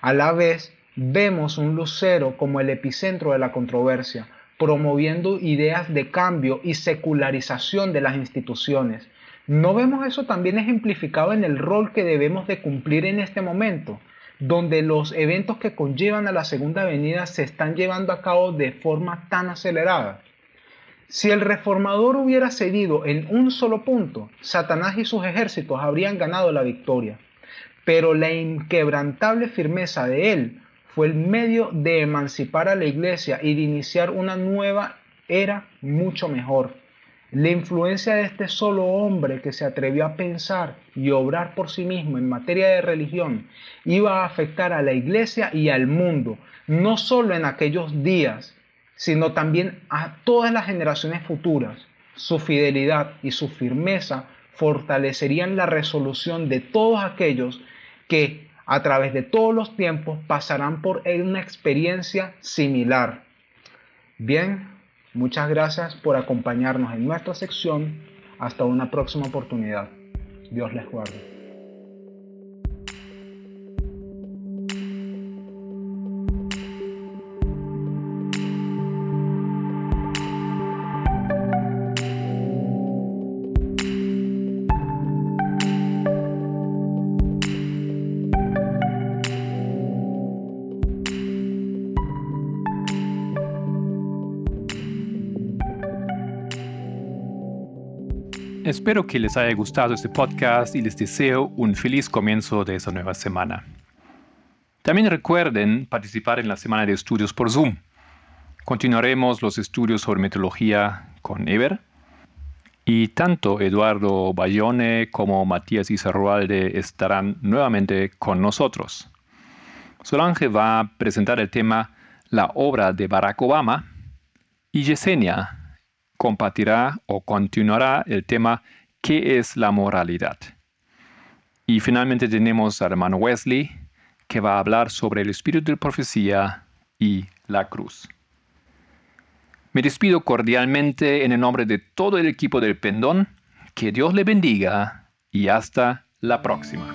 A la vez, vemos un lucero como el epicentro de la controversia, promoviendo ideas de cambio y secularización de las instituciones, ¿No vemos eso también ejemplificado en el rol que debemos de cumplir en este momento, donde los eventos que conllevan a la segunda venida se están llevando a cabo de forma tan acelerada? Si el reformador hubiera cedido en un solo punto, Satanás y sus ejércitos habrían ganado la victoria. Pero la inquebrantable firmeza de él fue el medio de emancipar a la iglesia y de iniciar una nueva era mucho mejor. La influencia de este solo hombre que se atrevió a pensar y obrar por sí mismo en materia de religión iba a afectar a la iglesia y al mundo, no solo en aquellos días, sino también a todas las generaciones futuras. Su fidelidad y su firmeza fortalecerían la resolución de todos aquellos que a través de todos los tiempos pasarán por una experiencia similar. Bien, Muchas gracias por acompañarnos en nuestra sección. Hasta una próxima oportunidad. Dios les guarde. Espero que les haya gustado este podcast y les deseo un feliz comienzo de esa nueva semana. También recuerden participar en la semana de estudios por Zoom. Continuaremos los estudios sobre metodología con Eber y tanto Eduardo Bayone como Matías Izarroalde estarán nuevamente con nosotros. Solange va a presentar el tema La obra de Barack Obama y Yesenia compartirá o continuará el tema ¿Qué es la moralidad? Y finalmente tenemos al hermano Wesley, que va a hablar sobre el espíritu de profecía y la cruz. Me despido cordialmente en el nombre de todo el equipo del Pendón. Que Dios le bendiga y hasta la próxima.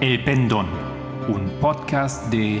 El Pendón, un podcast de